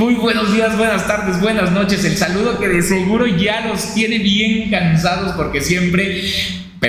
Muy buenos días, buenas tardes, buenas noches. El saludo que de seguro ya los tiene bien cansados porque siempre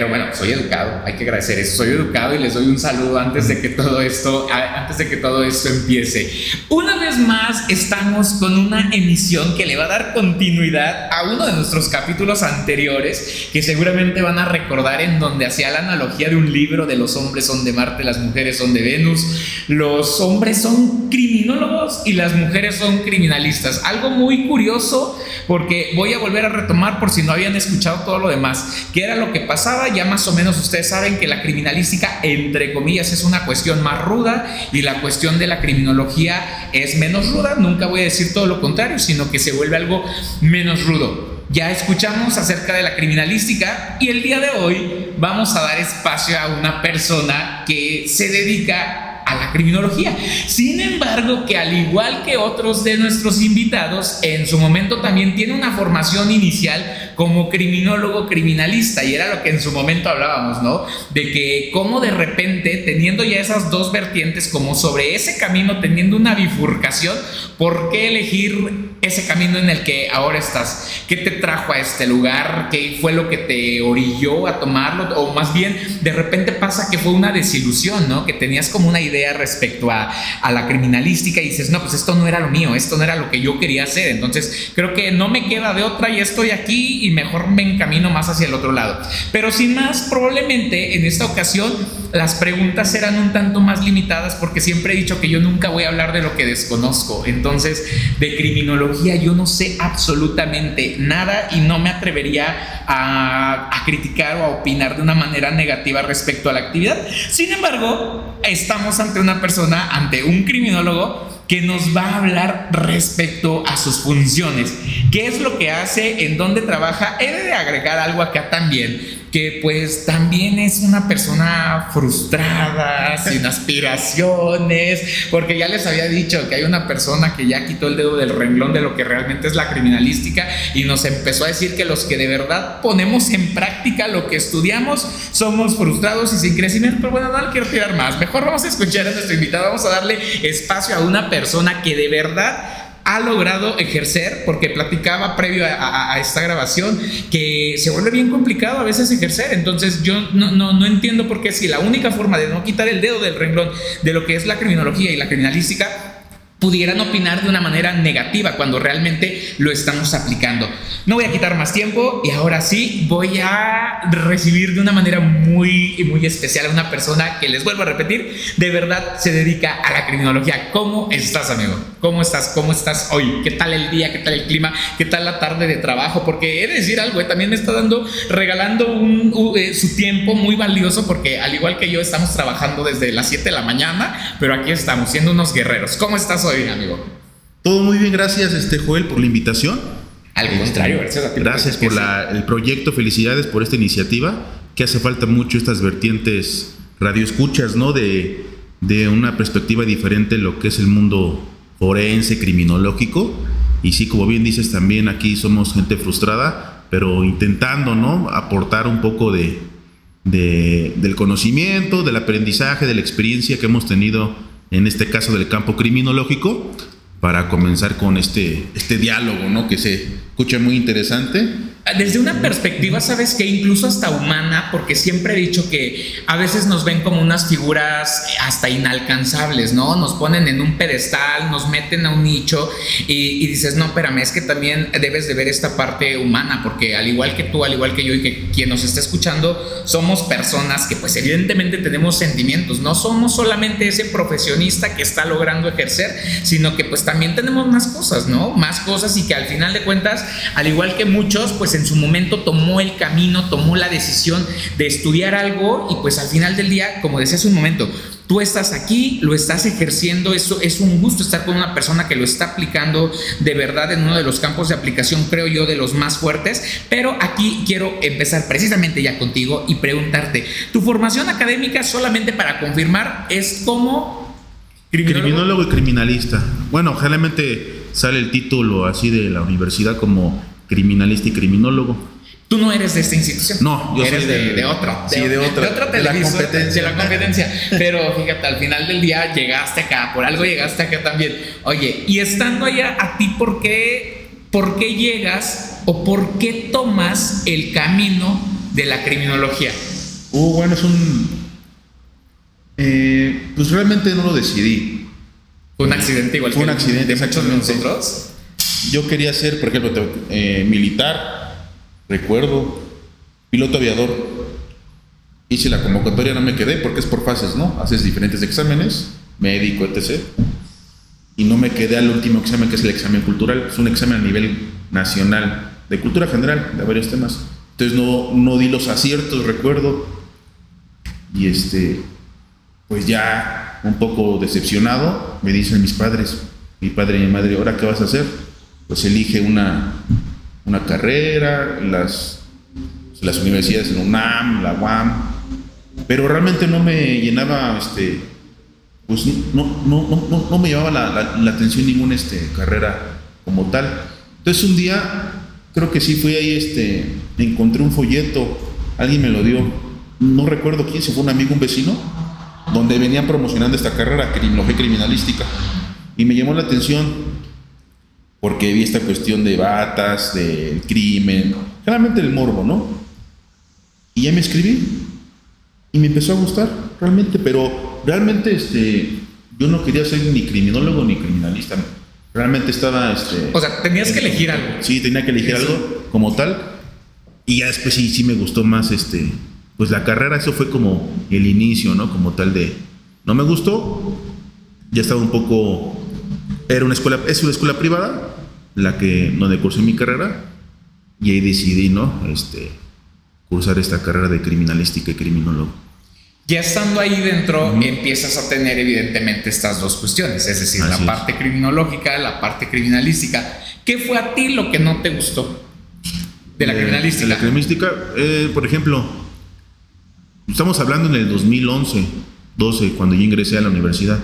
pero bueno, soy educado, hay que agradecer eso. Soy educado y les doy un saludo antes de que todo esto, antes de que todo esto empiece. Una vez más estamos con una emisión que le va a dar continuidad a uno de nuestros capítulos anteriores que seguramente van a recordar en donde hacía la analogía de un libro de los hombres son de Marte, las mujeres son de Venus. Los hombres son criminólogos y las mujeres son criminalistas. Algo muy curioso porque voy a volver a retomar por si no habían escuchado todo lo demás, que era lo que pasaba ya más o menos ustedes saben que la criminalística, entre comillas, es una cuestión más ruda y la cuestión de la criminología es menos ruda. Nunca voy a decir todo lo contrario, sino que se vuelve algo menos rudo. Ya escuchamos acerca de la criminalística y el día de hoy vamos a dar espacio a una persona que se dedica a la criminología. Sin embargo, que al igual que otros de nuestros invitados, en su momento también tiene una formación inicial como criminólogo criminalista y era lo que en su momento hablábamos, ¿no? De que como de repente, teniendo ya esas dos vertientes, como sobre ese camino, teniendo una bifurcación, ¿por qué elegir ese camino en el que ahora estás? ¿Qué te trajo a este lugar? ¿Qué fue lo que te orilló a tomarlo? O más bien, de repente pasa que fue una desilusión, ¿no? Que tenías como una idea respecto a, la criminalística y dices, no, pues esto no era lo mío, esto no era lo que yo quería hacer. Entonces creo que no me queda de otra y estoy aquí y mejor me encamino más hacia el otro lado. Pero sin más, probablemente en esta ocasión las preguntas eran un tanto más limitadas porque siempre he dicho que yo nunca voy a hablar de lo que desconozco. Entonces, de criminología yo no sé absolutamente nada y no me atrevería a, a criticar o a opinar de una manera negativa respecto a la actividad. Sin embargo, estamos ante una persona, ante un criminólogo que nos va a hablar respecto a sus funciones. ¿Qué es lo que hace? ¿En dónde trabaja? He de agregar algo acá también que pues también es una persona frustrada, sin aspiraciones, porque ya les había dicho que hay una persona que ya quitó el dedo del renglón de lo que realmente es la criminalística y nos empezó a decir que los que de verdad ponemos en práctica lo que estudiamos somos frustrados y sin crecimiento, pero bueno, no quiero tirar más, mejor vamos a escuchar a nuestro invitado, vamos a darle espacio a una persona que de verdad ha logrado ejercer, porque platicaba previo a, esta grabación, que se vuelve bien complicado a veces ejercer. Entonces yo no, no, no entiendo por qué si la única forma de no quitar el dedo del renglón de lo que es la criminología y la criminalística pudieran opinar de una manera negativa cuando realmente lo estamos aplicando. No voy a quitar más tiempo y ahora sí voy a recibir de una manera muy, muy especial a una persona que les vuelvo a repetir, de verdad se dedica a la criminología. ¿Cómo estás, amigo? ¿Cómo estás? ¿Cómo estás hoy? ¿Qué tal el día? ¿Qué tal el clima? ¿Qué tal la tarde de trabajo? Porque he de decir algo, eh, también me está dando, regalando un, eh, su tiempo muy valioso porque al igual que yo estamos trabajando desde las 7 de la mañana, pero aquí estamos siendo unos guerreros. ¿Cómo estás hoy? Amigo? Todo muy bien, gracias, este Joel, por la invitación. Al contrario, gracias a ti. Gracias por el proyecto, felicidades por esta iniciativa, que hace falta mucho estas vertientes radioescuchas, ¿no? De, de una perspectiva diferente en lo que es el mundo forense, criminológico. Y sí, como bien dices, también aquí somos gente frustrada, pero intentando, ¿no? Aportar un poco de, de, del conocimiento, del aprendizaje, de la experiencia que hemos tenido en este caso del campo criminológico, para comenzar con este, este diálogo, ¿no? Que se escucha muy interesante desde una perspectiva, sabes que incluso hasta humana, porque siempre he dicho que a veces nos ven como unas figuras hasta inalcanzables, ¿no? Nos ponen en un pedestal, nos meten a un nicho y, dices, no, espérame, es que también debes de ver esta parte humana, porque al igual que tú, al igual que yo y que quien nos está escuchando, somos personas que pues evidentemente tenemos sentimientos, no somos solamente ese profesionista que está logrando ejercer, sino que pues también tenemos más cosas, ¿no? Más cosas y que al final de cuentas, al igual que muchos, pues en su momento tomó el camino, tomó la decisión de estudiar algo y pues al final del día, como decía hace un momento, tú estás aquí, lo estás ejerciendo, eso es un gusto estar con una persona que lo está aplicando de verdad en uno de los campos de aplicación, creo yo, de los más fuertes, pero aquí quiero empezar precisamente ya contigo y preguntarte, ¿tu formación académica solamente para confirmar es como... Criminólogo, criminólogo y criminalista. Bueno, generalmente sale el título así de la universidad como criminalista y criminólogo. Tú no eres de esta institución. No, yo eres de, de, otro. Sí, de, otra. De otra televisora. De la competencia. Pero fíjate, al final del día llegaste acá, por algo llegaste acá también. Oye, y estando allá, ¿a ti por qué, por qué llegas o por qué tomas el camino de la criminología? Uh, bueno, es un. Eh, pues realmente no lo decidí. Fue un accidente igual Fue un accidente, de de nosotros. Yo quería ser, por ejemplo, eh, militar recuerdo, piloto aviador. Hice la convocatoria, no me quedé porque es por fases, ¿no? Haces diferentes exámenes, médico, etc. Y no me quedé al último examen, que es el examen cultural. Es un examen a nivel nacional, de cultura general, de varios temas. Entonces no, no di los aciertos, recuerdo. Y este, pues ya un poco decepcionado, me dicen mis padres, mi padre y mi madre, ¿ahora qué vas a hacer? Pues elige una, una carrera, las, las universidades en UNAM, la UAM, pero realmente no me llenaba, este, pues no, no, no, no me llevaba la, la, atención ninguna este, carrera como tal. Entonces un día, creo que sí fui ahí, este, encontré un folleto, alguien me lo dio, no recuerdo quién, si fue un amigo, un vecino, donde venían promocionando esta carrera, criminología criminalística, y me llamó la atención porque vi esta cuestión de batas, del crimen, generalmente el morbo, ¿no? Y ya me escribí y me empezó a gustar realmente, pero realmente este, yo no quería ser ni criminólogo ni criminalista. Realmente estaba... Este, o sea, tenías que elegir algo. Sí, tenía que elegir algo como tal. Y ya después sí, sí me gustó más este, pues la carrera, eso fue como el inicio, ¿no? Como tal de... No me gustó, ya estaba un poco era una escuela, es una escuela privada, la que donde cursé mi carrera, y ahí decidí, ¿no? Este, cursar esta carrera de criminalística y criminólogo. Ya estando ahí dentro, empiezas a tener evidentemente estas dos cuestiones, es decir, la parte criminológica, la parte criminalística. ¿Qué fue a ti lo que no te gustó de la criminalística? De la criminalística, eh, por ejemplo, estamos hablando en el 2011, 12, cuando yo ingresé a la universidad.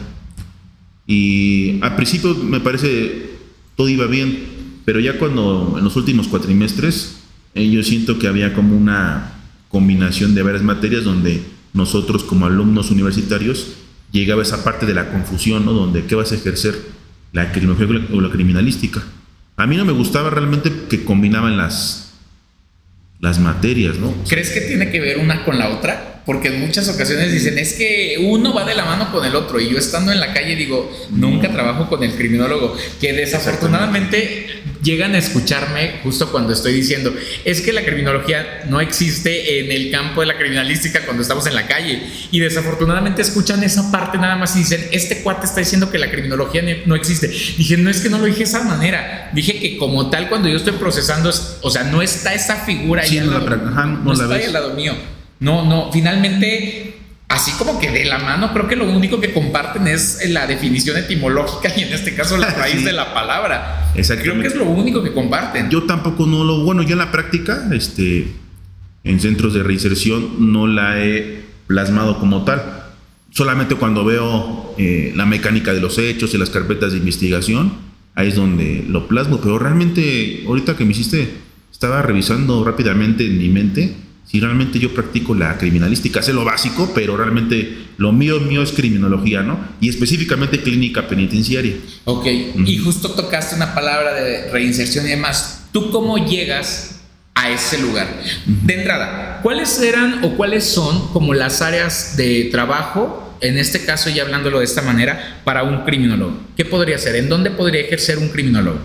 Y al principio me parece todo iba bien, pero ya cuando en los últimos cuatrimestres eh, yo siento que había como una combinación de varias materias donde nosotros como alumnos universitarios llegaba esa parte de la confusión, ¿no? Donde qué vas a ejercer, la criminología o la criminalística. A mí no me gustaba realmente que combinaban las, las materias, ¿no? ¿Crees que tiene que ver una con la otra? Porque en muchas ocasiones dicen, es que uno va de la mano con el otro, y yo estando en la calle digo, nunca trabajo con el criminólogo, que desafortunadamente llegan a escucharme justo cuando estoy diciendo, es que la criminología no existe en el campo de la criminalística cuando estamos en la calle, y desafortunadamente escuchan esa parte nada más y dicen, este cuate está diciendo que la criminología no existe. Dije, no es que no lo dije de esa manera, dije que como tal cuando yo estoy procesando, o sea, no está esa figura ahí, al lado, no, está ahí al lado mío. No, no, finalmente, así como que de la mano, creo que lo único que comparten es la definición etimológica y en este caso la raíz de la palabra. Creo que es lo único que comparten. Yo tampoco no lo, bueno, yo en la práctica, este, en centros de reinserción no la he plasmado como tal. Solamente cuando veo eh, la mecánica de los hechos y las carpetas de investigación, ahí es donde lo plasmo. Pero realmente, ahorita que me hiciste, estaba revisando rápidamente en mi mente si realmente yo practico la criminalística, sé lo básico, pero realmente lo mío mío es criminología, ¿no? Y específicamente clínica penitenciaria. Ok, y justo tocaste una palabra de reinserción y demás. ¿Tú cómo llegas a ese lugar? De entrada, ¿cuáles eran o cuáles son como las áreas de trabajo, en este caso ya hablándolo de esta manera, para un criminólogo? ¿Qué podría ser? ¿En dónde podría ejercer un criminólogo?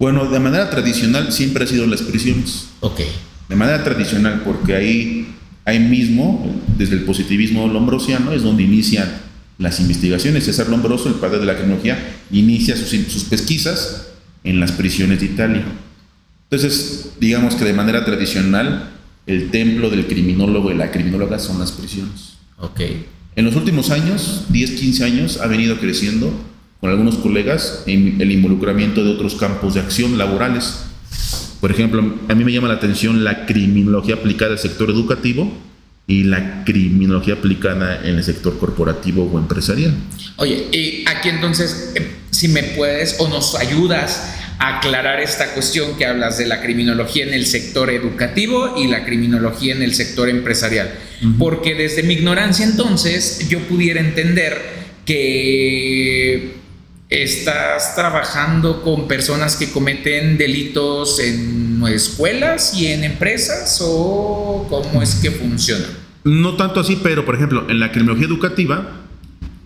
Bueno, de manera tradicional siempre ha sido las prisiones. Ok de manera tradicional, porque ahí, ahí mismo, desde el positivismo lombrosiano, es donde inician las investigaciones. César Lombroso, el padre de la criminología, inicia sus, sus pesquisas en las prisiones de Italia. Entonces, digamos que de manera tradicional, el templo del criminólogo y la criminóloga son las prisiones. Ok. En los últimos años, 10, 15 años, ha venido creciendo con algunos colegas en el involucramiento de otros campos de acción laborales por ejemplo, a mí me llama la atención la criminología aplicada al sector educativo y la criminología aplicada en el sector corporativo o empresarial. Oye, y aquí entonces, eh, si me puedes o nos ayudas aclarar esta cuestión que hablas de la criminología en el sector educativo y la criminología en el sector empresarial. Porque desde mi ignorancia entonces yo pudiera entender que estás trabajando con personas que cometen delitos en escuelas y en empresas o cómo es que funciona? No tanto así, pero por ejemplo, en la criminología educativa,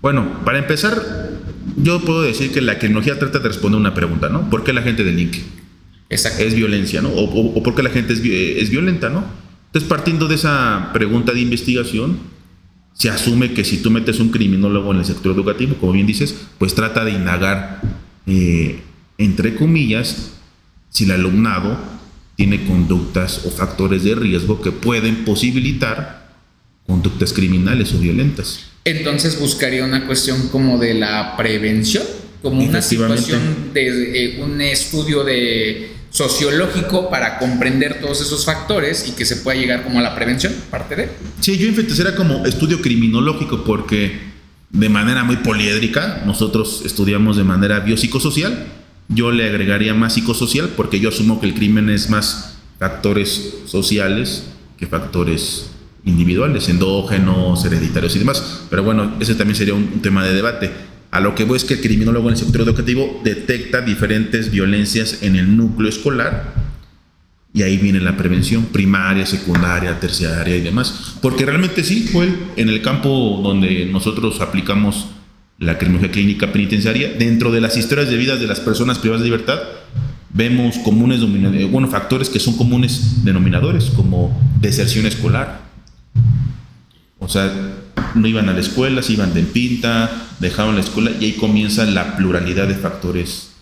bueno, para empezar, yo puedo decir que la criminología trata de responder una pregunta, ¿no? ¿Por qué la gente delinque? Exacto. Es violencia, ¿no? O, o, por qué la gente es, es violenta, ¿no? Entonces, partiendo de esa pregunta de investigación, se asume que si tú metes un criminólogo en el sector educativo, como bien dices, pues trata de indagar, eh, entre comillas, si el alumnado tiene conductas o factores de riesgo que pueden posibilitar conductas criminales o violentas. Entonces buscaría una cuestión como de la prevención, como una situación de eh, un estudio de sociológico para comprender todos esos factores y que se pueda llegar como a la prevención, parte de. Sí, yo enfatizaría como estudio criminológico porque de manera muy poliédrica, nosotros estudiamos de manera biopsicosocial, yo le agregaría más psicosocial porque yo asumo que el crimen es más factores sociales que factores individuales, endógenos, hereditarios y demás. Pero bueno, ese también sería un, tema de debate. A lo que voy es que el criminólogo en el sector educativo detecta diferentes violencias en el núcleo escolar y ahí viene la prevención primaria, secundaria, terciaria y demás. Porque realmente sí, fue en el campo donde nosotros aplicamos la criminología clínica penitenciaria, dentro de las historias de vida de las personas privadas de libertad, vemos comunes bueno, factores que son comunes denominadores, como deserción escolar, o sea, no iban a la escuela, se iban de pinta, dejaron la escuela y ahí comienza la pluralidad de factores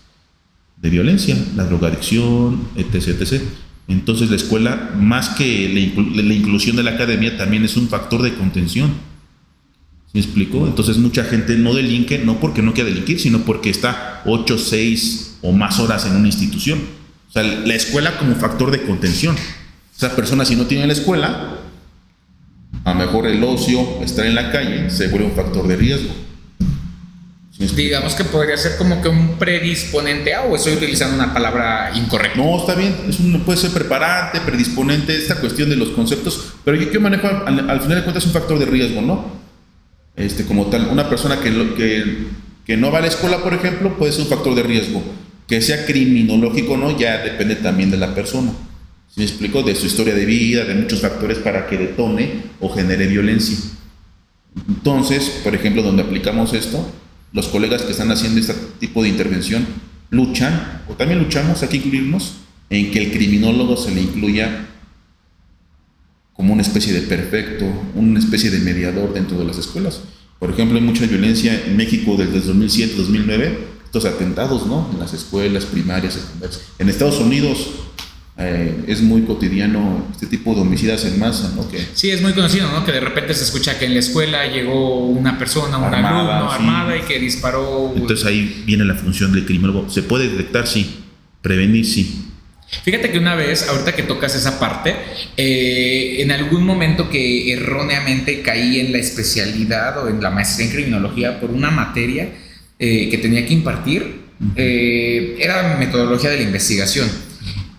de violencia, la drogadicción, etc. etc. Entonces la escuela, más que la, inclusión de la academia, también es un factor de contención. ¿Sí me explico? Entonces mucha gente no delinque, no porque no quiera delinquir, sino porque está 8, 6 o más horas en una institución. O sea, la escuela como factor de contención. Esa persona si no tiene la escuela, a lo mejor el ocio, estar en la calle, se vuelve un factor de riesgo. Digamos que podría ser como que un predisponente o estoy utilizando una palabra incorrecta. No, está bien, es puede ser preparante, predisponente, esta cuestión de los conceptos, pero yo que manejo al, final de cuentas es un factor de riesgo, ¿no? Este, como tal, una persona que, que, que no va a la escuela, por ejemplo, puede ser un factor de riesgo. Que sea criminológico o no, ya depende también de la persona. ¿Sí me explico? De su historia de vida, de muchos factores para que detone o genere violencia. Entonces, por ejemplo, donde aplicamos esto, los colegas que están haciendo este tipo de intervención luchan, o también luchamos, hay que incluirnos, en que el criminólogo se le incluya como una especie de perfecto, una especie de mediador dentro de las escuelas. Por ejemplo, hay mucha violencia en México desde 2007-2009, estos atentados, ¿no? En las escuelas primarias, secundarias. En Estados Unidos eh, es muy cotidiano este tipo de homicidas en masa, ¿no? Que, sí, es muy conocido, ¿no? Que de repente se escucha que en la escuela llegó una persona, un alumno armada y que disparó. Entonces ahí viene la función del criminólogo. ¿Se puede detectar? Sí. Prevenir, sí. Fíjate que una vez, ahorita que tocas esa parte, eh, en algún momento que erróneamente caí en la especialidad o en la maestría en criminología por una materia eh, que tenía que impartir, era metodología de la investigación.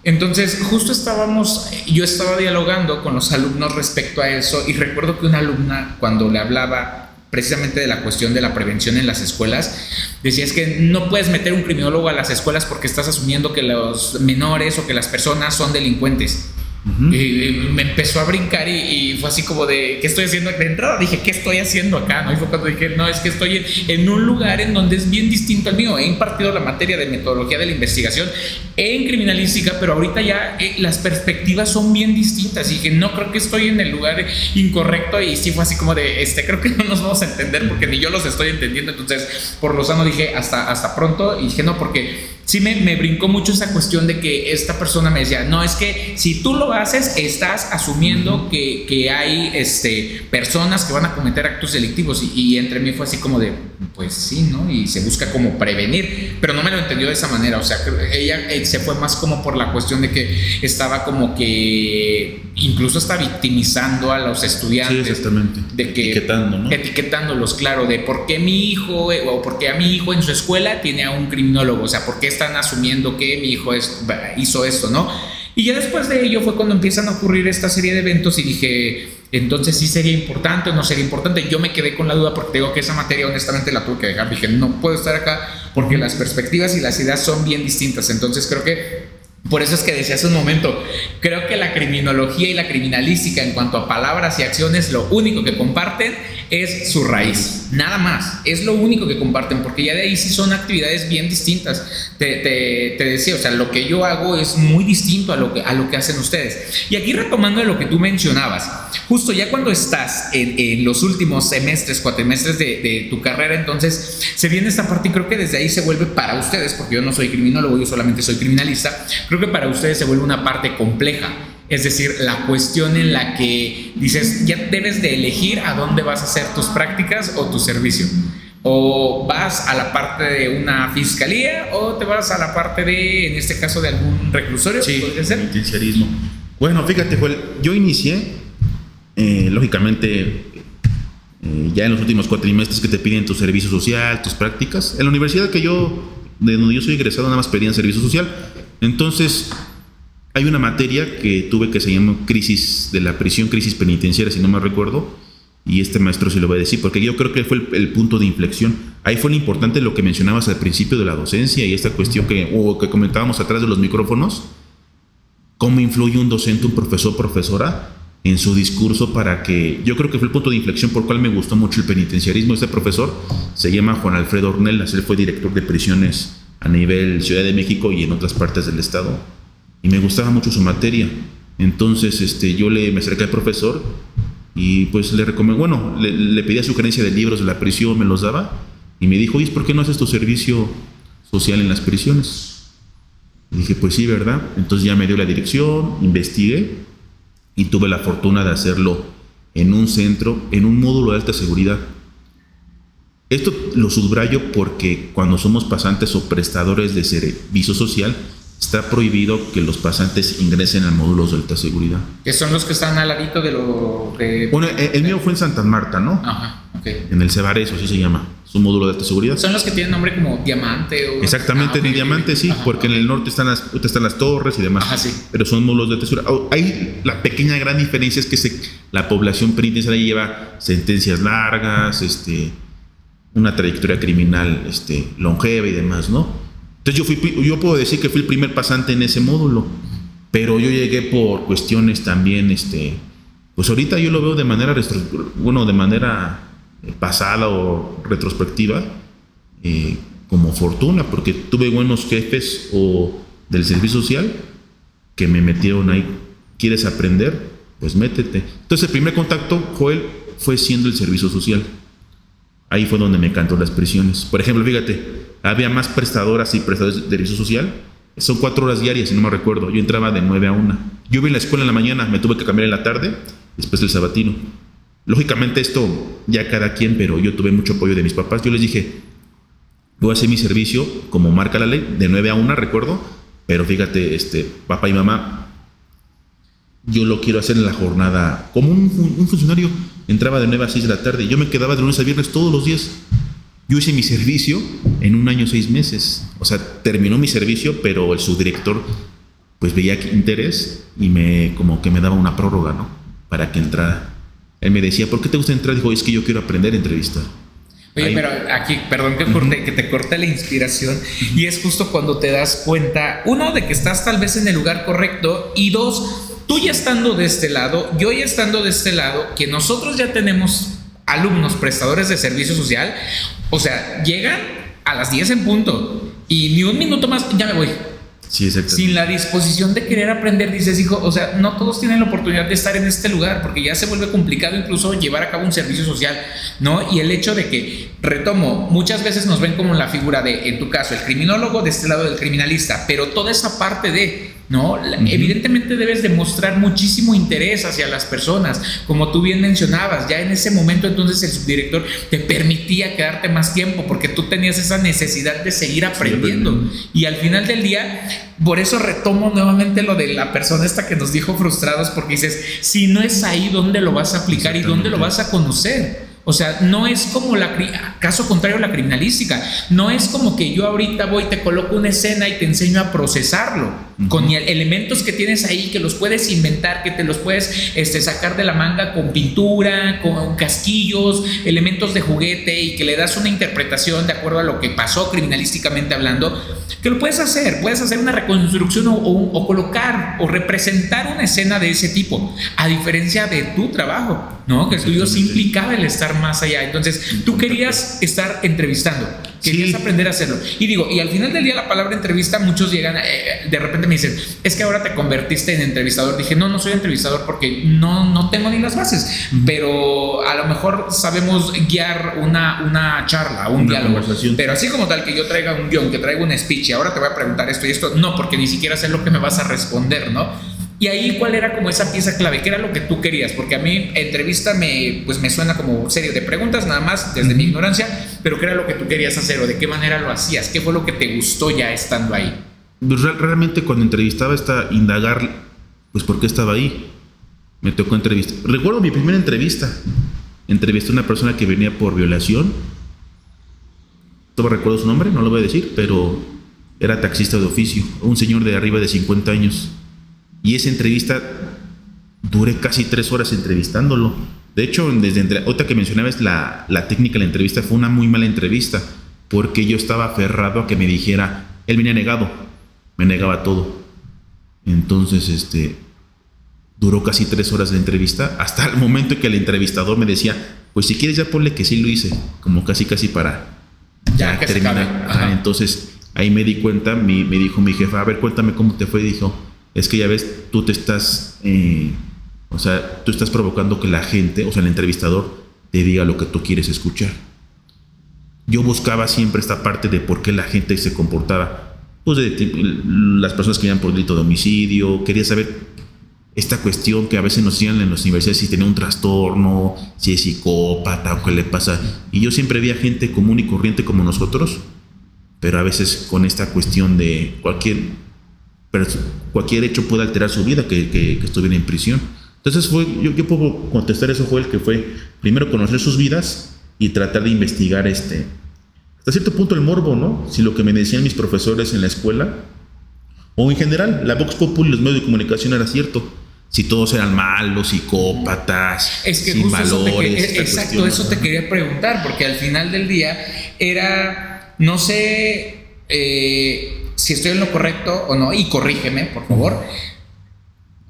Entonces, justo estábamos, yo estaba dialogando con los alumnos respecto a eso y recuerdo que una alumna cuando le hablaba precisamente de la cuestión de la prevención en las escuelas, decía es que no puedes meter un criminólogo a las escuelas porque estás asumiendo que los menores o que las personas son delincuentes. Y me empezó a brincar y, fue así como de, ¿qué estoy haciendo? De entrada dije, ¿qué estoy haciendo acá? ¿no? Y fue cuando dije, no, es que estoy en, un lugar en donde es bien distinto al mío. He impartido la materia de metodología de la investigación en criminalística, pero ahorita ya eh, las perspectivas son bien distintas y que no creo que estoy en el lugar incorrecto y sí fue así como de, este, creo que no nos vamos a entender porque ni yo los estoy entendiendo. Entonces, por lo sano dije, hasta, hasta pronto y dije, no, porque sí me, me, brincó mucho esa cuestión de que esta persona me decía, no, es que si tú lo haces, estás asumiendo que, que hay este, personas que van a cometer actos delictivos. Y, y, entre mí fue así como de, pues sí, ¿no? Y se busca como prevenir, pero no me lo entendió de esa manera. O sea, ella eh, se fue más como por la cuestión de que estaba como que incluso está victimizando a los estudiantes. Sí, exactamente. De que, Etiquetando, ¿no? Etiquetándolos, claro, de por qué mi hijo eh, o por qué a mi hijo en su escuela tiene a un criminólogo, o sea, por qué están asumiendo que mi hijo es, hizo esto, ¿no? Y ya después de ello fue cuando empiezan a ocurrir esta serie de eventos y dije, entonces sí sería importante o no sería importante. Yo me quedé con la duda porque digo que esa materia honestamente la tuve que dejar. Dije, no puedo estar acá porque las perspectivas y las ideas son bien distintas. Entonces creo que por eso es que decía hace un momento, creo que la criminología y la criminalística en cuanto a palabras y acciones, lo único que comparten es su raíz, nada más, es lo único que comparten, porque ya de ahí sí son actividades bien distintas. Te, decía, o sea, lo que yo hago es muy distinto a lo, que, a lo que hacen ustedes. Y aquí retomando de lo que tú mencionabas, justo ya cuando estás en, los últimos semestres, cuatrimestres de, de tu carrera, entonces se viene esta parte y creo que desde ahí se vuelve para ustedes, porque yo no soy criminólogo, yo solamente soy criminalista, creo que para ustedes se vuelve una parte compleja. Es decir, la cuestión en la que dices, ya debes de elegir a dónde vas a hacer tus prácticas o tu servicio. O vas a la parte de una fiscalía o te vas a la parte de, en este caso, de algún reclusorio. Sí, ser? Bueno, fíjate, Joel, yo inicié, eh, lógicamente, eh, ya en los últimos cuatrimestres que te piden tu servicio social, tus prácticas. En la universidad que yo, de donde yo soy egresado, nada más pedían servicio social entonces, hay una materia que tuve que se llama crisis de la prisión, crisis penitenciaria, si no me recuerdo, y este maestro se lo va a decir, porque yo creo que fue el, punto de inflexión. Ahí fue lo importante lo que mencionabas al principio de la docencia y esta cuestión que, o que comentábamos atrás de los micrófonos, cómo influye un docente, un profesor, profesora en su discurso para que, yo creo que fue el punto de inflexión por el cual me gustó mucho el penitenciarismo. Este profesor se llama Juan Alfredo Ornelas, él fue director de prisiones a nivel Ciudad de México y en otras partes del estado. Y me gustaba mucho su materia. Entonces este, yo le, me acerqué al profesor y pues le recomendé, bueno, le, le pedía sugerencia de libros de la prisión, me los daba y me dijo, ¿y por qué no haces tu servicio social en las prisiones? Dije, pues sí, ¿verdad? Entonces ya me dio la dirección, investigué y tuve la fortuna de hacerlo en un centro, en un módulo de alta seguridad. Esto lo subrayo porque cuando somos pasantes o prestadores de servicio social, está prohibido que los pasantes ingresen a módulos de alta seguridad. Que son los que están al ladito de lo que... Bueno, el, mío fue en Santa Marta, ¿no? Ajá, ok. En el Cebares, así se llama. Es un módulo de alta seguridad. Son los que tienen nombre como Diamante o... Exactamente, en el Diamante sí, porque en el norte están las, están las torres y demás. Ajá, sí. Pero son módulos de alta seguridad. Hay la pequeña gran diferencia es que se, la población penitenciaria lleva sentencias largas, este una trayectoria criminal este, longeva y demás, ¿no? Entonces yo, fui, yo puedo decir que fui el primer pasante en ese módulo, pero yo llegué por cuestiones también, este, pues ahorita yo lo veo de manera, bueno, de manera eh, pasada o retrospectiva, eh, como fortuna, porque tuve buenos jefes o del servicio social que me metieron ahí. ¿Quieres aprender? Pues métete. Entonces el primer contacto, Joel, fue siendo el servicio social. Ahí fue donde me encantó las prisiones. Por ejemplo, fíjate, había más prestadoras y prestadores de servicio social. Son cuatro horas diarias, si no me recuerdo. Yo entraba de nueve a una. Yo vi en la escuela en la mañana, me tuve que cambiar en la tarde, después del sabatino. Lógicamente esto ya cada quien, pero yo tuve mucho apoyo de mis papás. Yo les dije, voy a hacer mi servicio como marca la ley, de nueve a una, recuerdo. Pero fíjate, este, papá y mamá, yo lo quiero hacer en la jornada como un, funcionario entraba de 9 a 6 de la tarde. Yo me quedaba de lunes a viernes todos los días. Yo hice mi servicio en un año, seis meses. O sea, terminó mi servicio, pero el subdirector pues veía interés y me como que me daba una prórroga, ¿no? Para que entrara. Él me decía, ¿por qué te gusta entrar? Dijo, es que yo quiero aprender a entrevistar. Oye, pero aquí, perdón que, que te corte la inspiración, y es justo cuando te das cuenta, uno, de que estás tal vez en el lugar correcto, y dos, tú ya estando de este lado, yo ya estando de este lado, que nosotros ya tenemos alumnos prestadores de servicio social, o sea, llegan a las 10 en punto y ni un minuto más, ya me voy. Sí, Sin la disposición de querer aprender, dices, hijo, o sea, no todos tienen la oportunidad de estar en este lugar, porque ya se vuelve complicado incluso llevar a cabo un servicio social, ¿no? Y el hecho de que, retomo, muchas veces nos ven como la figura de, en tu caso, el criminólogo de este lado del criminalista, pero toda esa parte de ¿no? Evidentemente debes demostrar muchísimo interés hacia las personas, como tú bien mencionabas, ya en ese momento entonces el subdirector te permitía quedarte más tiempo porque tú tenías esa necesidad de seguir aprendiendo. y al final del día, por eso retomo nuevamente lo de la persona esta que nos dijo frustrados porque dices, si no es ahí, ¿dónde lo vas a aplicar y dónde lo vas a conocer? O sea, no es como la caso contrario la criminalística, no es como que yo ahorita voy te coloco una escena y te enseño a procesarlo. Con elementos que tienes ahí que los puedes inventar, que te los puedes este, sacar de la manga con pintura, con casquillos, elementos de juguete y que le das una interpretación de acuerdo a lo que pasó criminalísticamente hablando, que lo puedes hacer, puedes hacer una reconstrucción o, colocar o representar una escena de ese tipo, a diferencia de tu trabajo, ¿no? Que el tuyo sí implicaba el estar más allá. Entonces, tú querías estar entrevistando Querías aprender a hacerlo. Y digo, y al final del día la palabra entrevista, muchos llegan, eh, de repente me dicen, es que ahora te convertiste en entrevistador. Dije, no, no soy entrevistador porque no, no tengo ni las bases, pero a lo mejor sabemos guiar una, una charla, un diálogo. Pero así como tal que yo traiga un guion, que traiga un speech y ahora te voy a preguntar esto y esto, no, porque ni siquiera sé lo que me vas a responder, ¿no? Y ahí cuál era como esa pieza clave, qué era lo que tú querías, porque a mí entrevista me, pues me suena como serie de preguntas nada más desde mi ignorancia, pero qué era lo que tú querías hacer o de qué manera lo hacías, qué fue lo que te gustó ya estando ahí. Pues realmente cuando entrevistaba esta indagar, pues por qué estaba ahí. Me tocó entrevistar. Recuerdo mi primera entrevista. Entrevisté a una persona que venía por violación. No recuerdo su nombre, no lo voy a decir, pero era taxista de oficio, un señor de arriba de 50 años y esa entrevista duré casi tres horas entrevistándolo. De hecho, desde otra que mencionabas la, la técnica de la entrevista fue una muy mala entrevista, porque yo estaba aferrado a que me dijera, él me ha negado, me negaba todo. Entonces, este, duró casi tres horas de entrevista, hasta el momento en que el entrevistador me decía, pues si quieres ya ponle que sí lo hice, como casi casi para ya, terminar. Entonces, ahí me di cuenta, me, me dijo mi jefa, a ver, cuéntame cómo te fue, y dijo, es que ya ves, tú te estás, eh, o sea, tú estás provocando que la gente, o sea, el entrevistador, te diga lo que tú quieres escuchar. Yo buscaba siempre esta parte de por qué la gente se comportaba, pues las personas que iban por delito de homicidio, quería saber esta cuestión que a veces nos decían en las universidades si tenía un trastorno, si es psicópata o qué le pasa. Y yo siempre veía gente común y corriente como nosotros, pero a veces con esta cuestión de cualquier pero cualquier hecho puede alterar su vida que, que, estuviera en prisión. Entonces fue, yo, yo, puedo contestar eso fue el que fue primero conocer sus vidas y tratar de investigar este hasta cierto punto el morbo, ¿no? Si lo que me decían mis profesores en la escuela o en general la Vox Populi y los medios de comunicación era cierto. Si todos eran malos, psicópatas, es que sin valores. exacto, eso te quería preguntar, porque al final del día era, no sé, eh, si estoy en lo correcto o no, y corrígeme, por favor,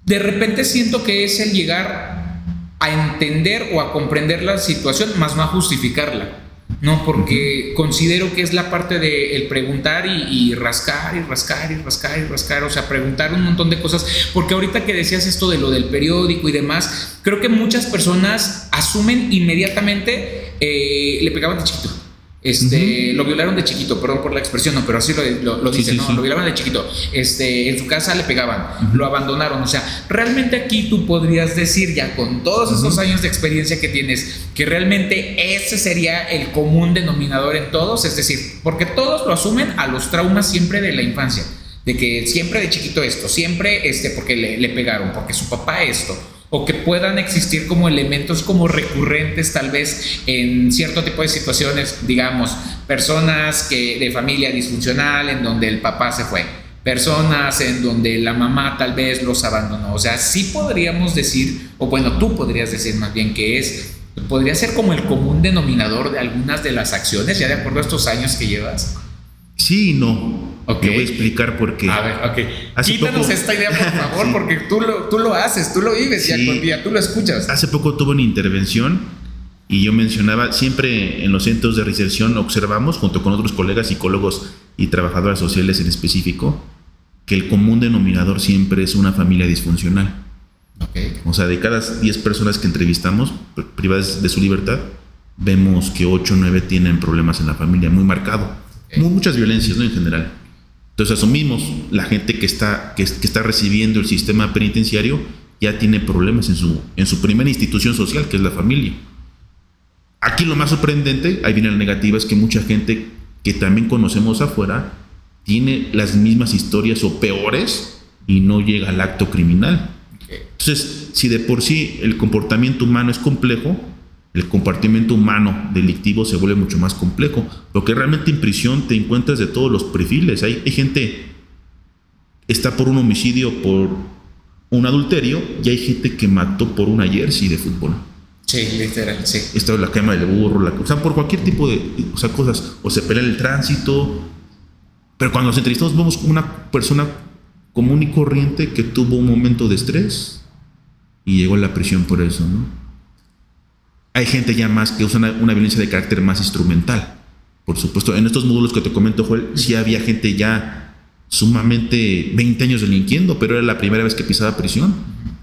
de repente siento que es el llegar a entender o a comprender la situación, más no a justificarla. No, porque considero que es la parte de el preguntar y, rascar y rascar y rascar y rascar, o sea, preguntar un montón de cosas, porque ahorita que decías esto de lo del periódico y demás, creo que muchas personas asumen inmediatamente, eh, le pegaban de chiquito, este, Lo violaron de chiquito, perdón por la expresión, no, pero así lo, lo, dicen, ¿no? Lo violaban de chiquito. Este, en su casa le pegaban, lo abandonaron. O sea, realmente aquí tú podrías decir, ya con todos esos años de experiencia que tienes, que realmente ese sería el común denominador en todos. Es decir, porque todos lo asumen a los traumas siempre de la infancia. De que siempre de chiquito esto, siempre este, porque le, le pegaron, porque su papá esto o que puedan existir como elementos como recurrentes tal vez en cierto tipo de situaciones, digamos, personas que de familia disfuncional en donde el papá se fue, personas en donde la mamá tal vez los abandonó, o sea, sí podríamos decir, o bueno, tú podrías decir más bien que es podría ser como el común denominador de algunas de las acciones, ya de acuerdo a estos años que llevas. Sí, no. Okay. Te voy a explicar por qué. A ver, ok. Quítanos esta idea, por favor, porque tú lo, tú lo haces, tú lo vives día con día, tú lo escuchas. Hace poco tuve una intervención y yo mencionaba, siempre en los centros de reinserción observamos, junto con otros colegas psicólogos y trabajadoras sociales en específico, que el común denominador siempre es una familia disfuncional. Okay. O sea, de cada 10 personas que entrevistamos, privadas de su libertad, vemos que 8 o 9 tienen problemas en la familia, muy marcado. Muchas violencias, ¿no? En general. Entonces asumimos, la gente que está, que, está recibiendo el sistema penitenciario ya tiene problemas en su, en su primera institución social, que es la familia. Aquí lo más sorprendente, ahí viene la negativa, es que mucha gente que también conocemos afuera tiene las mismas historias o peores y no llega al acto criminal. Entonces, si de por sí el comportamiento humano es complejo, el comportamiento humano delictivo se vuelve mucho más complejo. Porque realmente en prisión te encuentras de todos los perfiles. Hay, hay gente está por un homicidio, por un adulterio, y hay gente que mató por una jersey de fútbol. Sí, literal, sí. Esto es la quema del burro, la, o sea, por cualquier tipo de o sea, cosas. O se pelea el tránsito. Pero cuando nos entrevistamos vemos una persona común y corriente que tuvo un momento de estrés y llegó a la prisión por eso, ¿no? Hay gente ya más que usa una, violencia de carácter más instrumental. Por supuesto, en estos módulos que te comento, Joel, sí había gente ya sumamente 20 años delinquiendo, pero era la primera vez que pisaba prisión.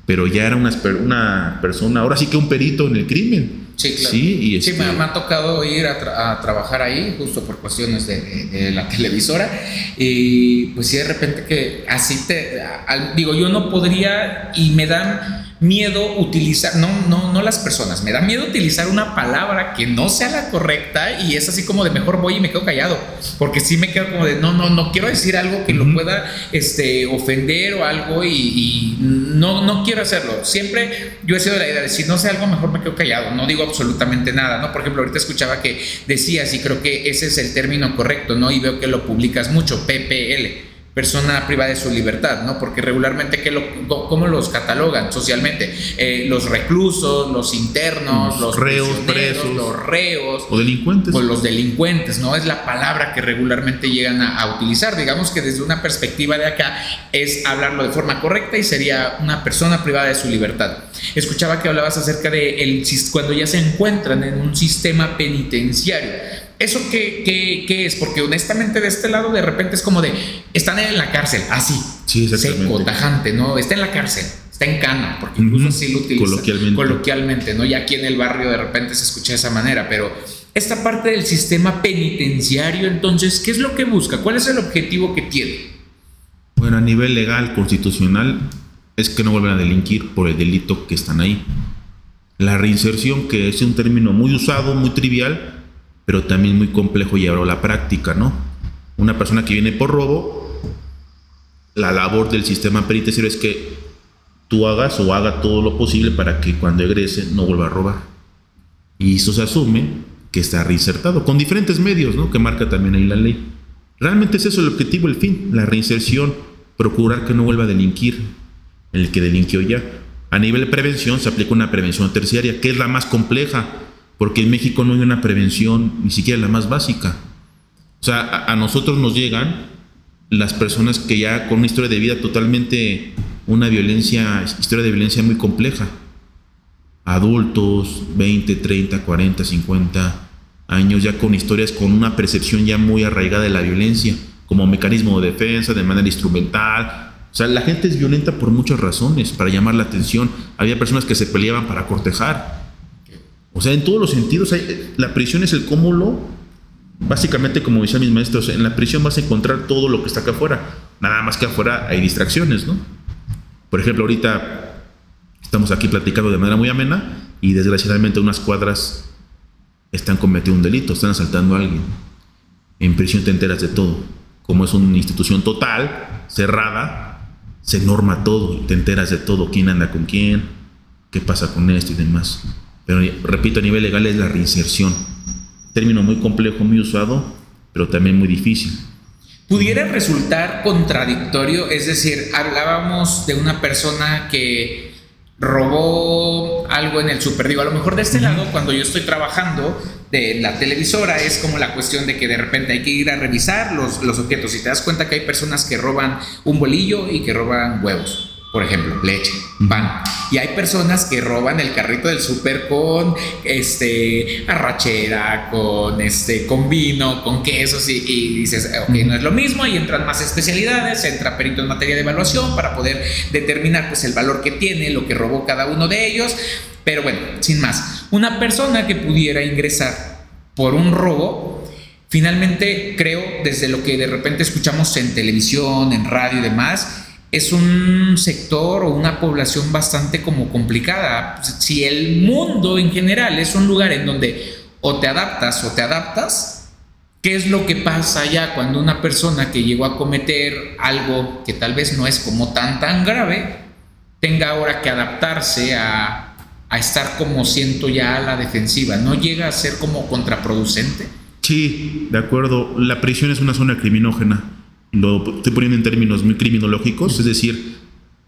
Pero ya era una, una persona, ahora sí que un perito en el crimen. Sí, claro. Sí, este me, ha tocado ir a, trabajar ahí, justo por cuestiones de, la televisora. Y pues sí, de repente que así te. digo, yo no podría y me dan miedo utilizar, no, no, no las personas, me da miedo utilizar una palabra que no sea la correcta y es así como de mejor voy y me quedo callado, porque si me quedo como de no, no, no quiero decir algo que lo pueda este, ofender o algo y, no, no quiero hacerlo. Siempre yo he sido de la idea de si no sé algo mejor me quedo callado, no digo absolutamente nada, ¿no? Por ejemplo, ahorita escuchaba que decías y creo que ese es el término correcto, ¿no? Y veo que lo publicas mucho, PPL persona privada de su libertad, ¿no? Porque regularmente, ¿qué lo, ¿cómo los catalogan socialmente? Eh, los reclusos, los internos, los, reos, presos, los reos. O delincuentes. O los delincuentes, ¿no? Es la palabra que regularmente llegan a, utilizar. Digamos que desde una perspectiva de acá es hablarlo de forma correcta y sería una persona privada de su libertad. Escuchaba que hablabas acerca de el, cuando ya se encuentran en un sistema penitenciario ¿Eso qué, qué, es? Porque honestamente de este lado de repente es como de, están en la cárcel, así, sí, seco, tajante, ¿no? Está en la cárcel, está en cana, porque incluso así lo utilizan coloquialmente. coloquialmente, ¿no? Y aquí en el barrio de repente se escucha de esa manera, pero esta parte del sistema penitenciario, entonces, ¿qué es lo que busca? ¿Cuál es el objetivo que tiene? Bueno, a nivel legal, constitucional, es que no vuelvan a delinquir por el delito que están ahí. La reinserción, que es un término muy usado, muy trivial, pero también muy complejo llevarlo a la práctica, ¿no? Una persona que viene por robo, la labor del sistema penitenciario es que tú hagas o haga todo lo posible para que cuando egrese no vuelva a robar. Y eso se asume que está reinsertado, con diferentes medios, ¿no? Que marca también ahí la ley. Realmente es eso el objetivo, el fin, la reinserción, procurar que no vuelva a delinquir el que delinquió ya. A nivel de prevención se aplica una prevención terciaria, que es la más compleja, porque en México no hay una prevención, ni siquiera la más básica. O sea, a, nosotros nos llegan las personas que ya con una historia de vida totalmente, una violencia, historia de violencia muy compleja. Adultos, 20, 30, 40, 50 años, ya con historias con una percepción ya muy arraigada de la violencia, como mecanismo de defensa, de manera instrumental. O sea, la gente es violenta por muchas razones, para llamar la atención. Había personas que se peleaban para cortejar o sea, en todos los sentidos, la prisión es el cúmulo, básicamente como decían mis maestros, en la prisión vas a encontrar todo lo que está acá afuera, nada más que afuera hay distracciones, ¿no? Por ejemplo, ahorita estamos aquí platicando de manera muy amena y desgraciadamente unas cuadras están cometiendo un delito, están asaltando a alguien. En prisión te enteras de todo. Como es una institución total, cerrada, se norma todo, te enteras de todo, quién anda con quién, qué pasa con esto y demás. Pero repito, a nivel legal es la reinserción. Término muy complejo, muy usado, pero también muy difícil. Pudiera resultar contradictorio, es decir, hablábamos de una persona que robó algo en el super. Digo, a lo mejor de este lado, cuando yo estoy trabajando de la televisora, es como la cuestión de que de repente hay que ir a revisar los, los objetos. Y te das cuenta que hay personas que roban un bolillo y que roban huevos por ejemplo, leche, pan. Y hay personas que roban el carrito del súper con este arrachera, con este con vino, con quesos y, dices, ok, no es lo mismo, y entran más especialidades, entra perito en materia de evaluación para poder determinar pues el valor que tiene, lo que robó cada uno de ellos. Pero bueno, sin más, una persona que pudiera ingresar por un robo finalmente creo, desde lo que de repente escuchamos en televisión, en radio y demás, es un sector o una población bastante como complicada. Si el mundo en general es un lugar en donde o te adaptas o te adaptas, ¿qué es lo que pasa ya cuando una persona que llegó a cometer algo que tal vez no es como tan tan grave, tenga ahora que adaptarse a, a estar como siento ya a la defensiva? ¿No llega a ser como contraproducente? Sí, de acuerdo. La prisión es una zona criminógena lo estoy poniendo en términos muy criminológicos, es decir,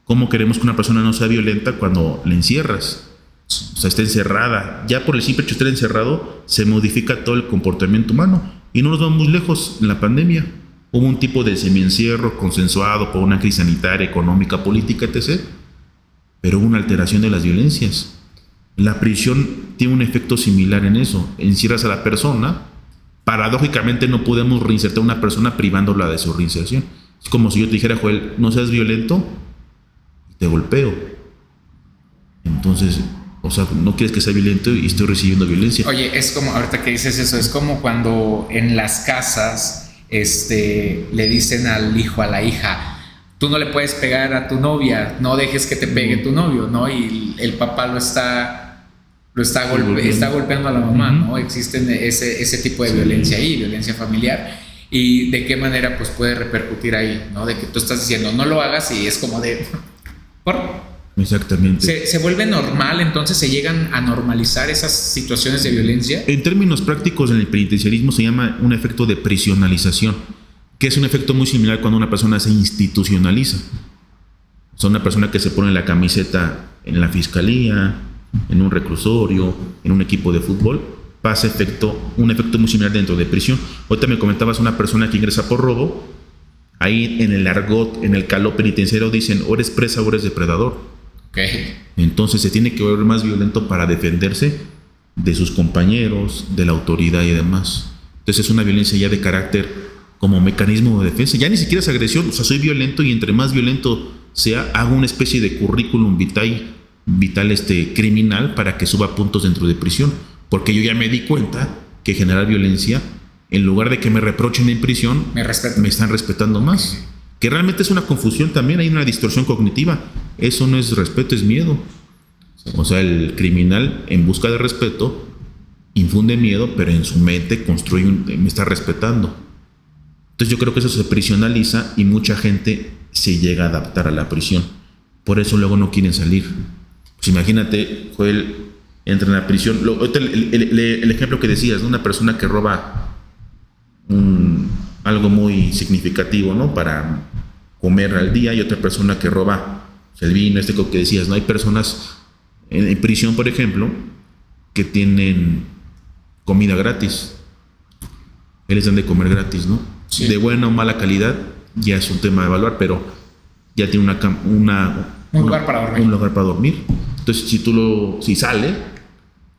¿cómo queremos que una persona no sea violenta cuando la encierras? O sea, está encerrada. Ya por el simple hecho de estar encerrado, se modifica todo el comportamiento humano. Y no nos vamos muy lejos en la pandemia. Hubo un tipo de semiencierro consensuado por una crisis sanitaria, económica, política, etc. Pero hubo una alteración de las violencias. La prisión tiene un efecto similar en eso. Encierras a la persona paradójicamente no podemos reinsertar a una persona privándola de su reinserción. Es como si yo te dijera, Joel, no seas violento y te golpeo. Entonces, o sea, no quieres que sea violento y estoy recibiendo violencia. Oye, es como, ahorita que dices eso, es como cuando en las casas este, le dicen al hijo, a la hija, tú no le puedes pegar a tu novia, no dejes que te pegue tu novio, ¿no? Y el papá lo está lo está, golpe, está golpeando a la mamá, ¿no? Existen ese, ese tipo de violencia ahí, violencia familiar. Y de qué manera pues puede repercutir ahí, ¿no? De que tú estás diciendo, no lo hagas y es como de... ¿Por? Exactamente. ¿Se, ¿Se, vuelve normal, entonces se llegan a normalizar esas situaciones de violencia? En términos prácticos, en el penitenciarismo se llama un efecto de prisionalización, que es un efecto muy similar cuando una persona se institucionaliza. O una persona que se pone la camiseta en la fiscalía, en un reclusorio, en un equipo de fútbol, pasa efecto, un efecto muy similar dentro de prisión. Ahorita me comentabas una persona que ingresa por robo, ahí en el argot, en el caló penitenciario dicen, o eres presa o eres depredador. Okay. Entonces se tiene que volver más violento para defenderse de sus compañeros, de la autoridad y demás. Entonces es una violencia ya de carácter como mecanismo de defensa. Ya ni siquiera es agresión, o sea, soy violento y entre más violento sea, hago una especie de currículum vitae vital este criminal para que suba puntos dentro de prisión, porque yo ya me di cuenta que generar violencia, en lugar de que me reprochen en prisión, me, me están respetando más. Que realmente es una confusión también, hay una distorsión cognitiva. Eso no es respeto, es miedo. O sea, el criminal en busca de respeto infunde miedo, pero en su mente construye me está respetando. Entonces yo creo que eso se prisionaliza y mucha gente se llega a adaptar a la prisión. Por eso luego no quieren salir. Pues imagínate, Joel entra en la prisión. el, ejemplo que decías, una persona que roba algo muy significativo, ¿no? Para comer al día y otra persona que roba el vino, este que decías, ¿no? Hay personas en, prisión, por ejemplo, que tienen comida gratis. Él dan de comer gratis, ¿no? De buena o mala calidad, ya es un tema de evaluar, pero ya tiene una, una, un lugar para dormir. Un lugar para dormir. Entonces, si tú lo, si sale,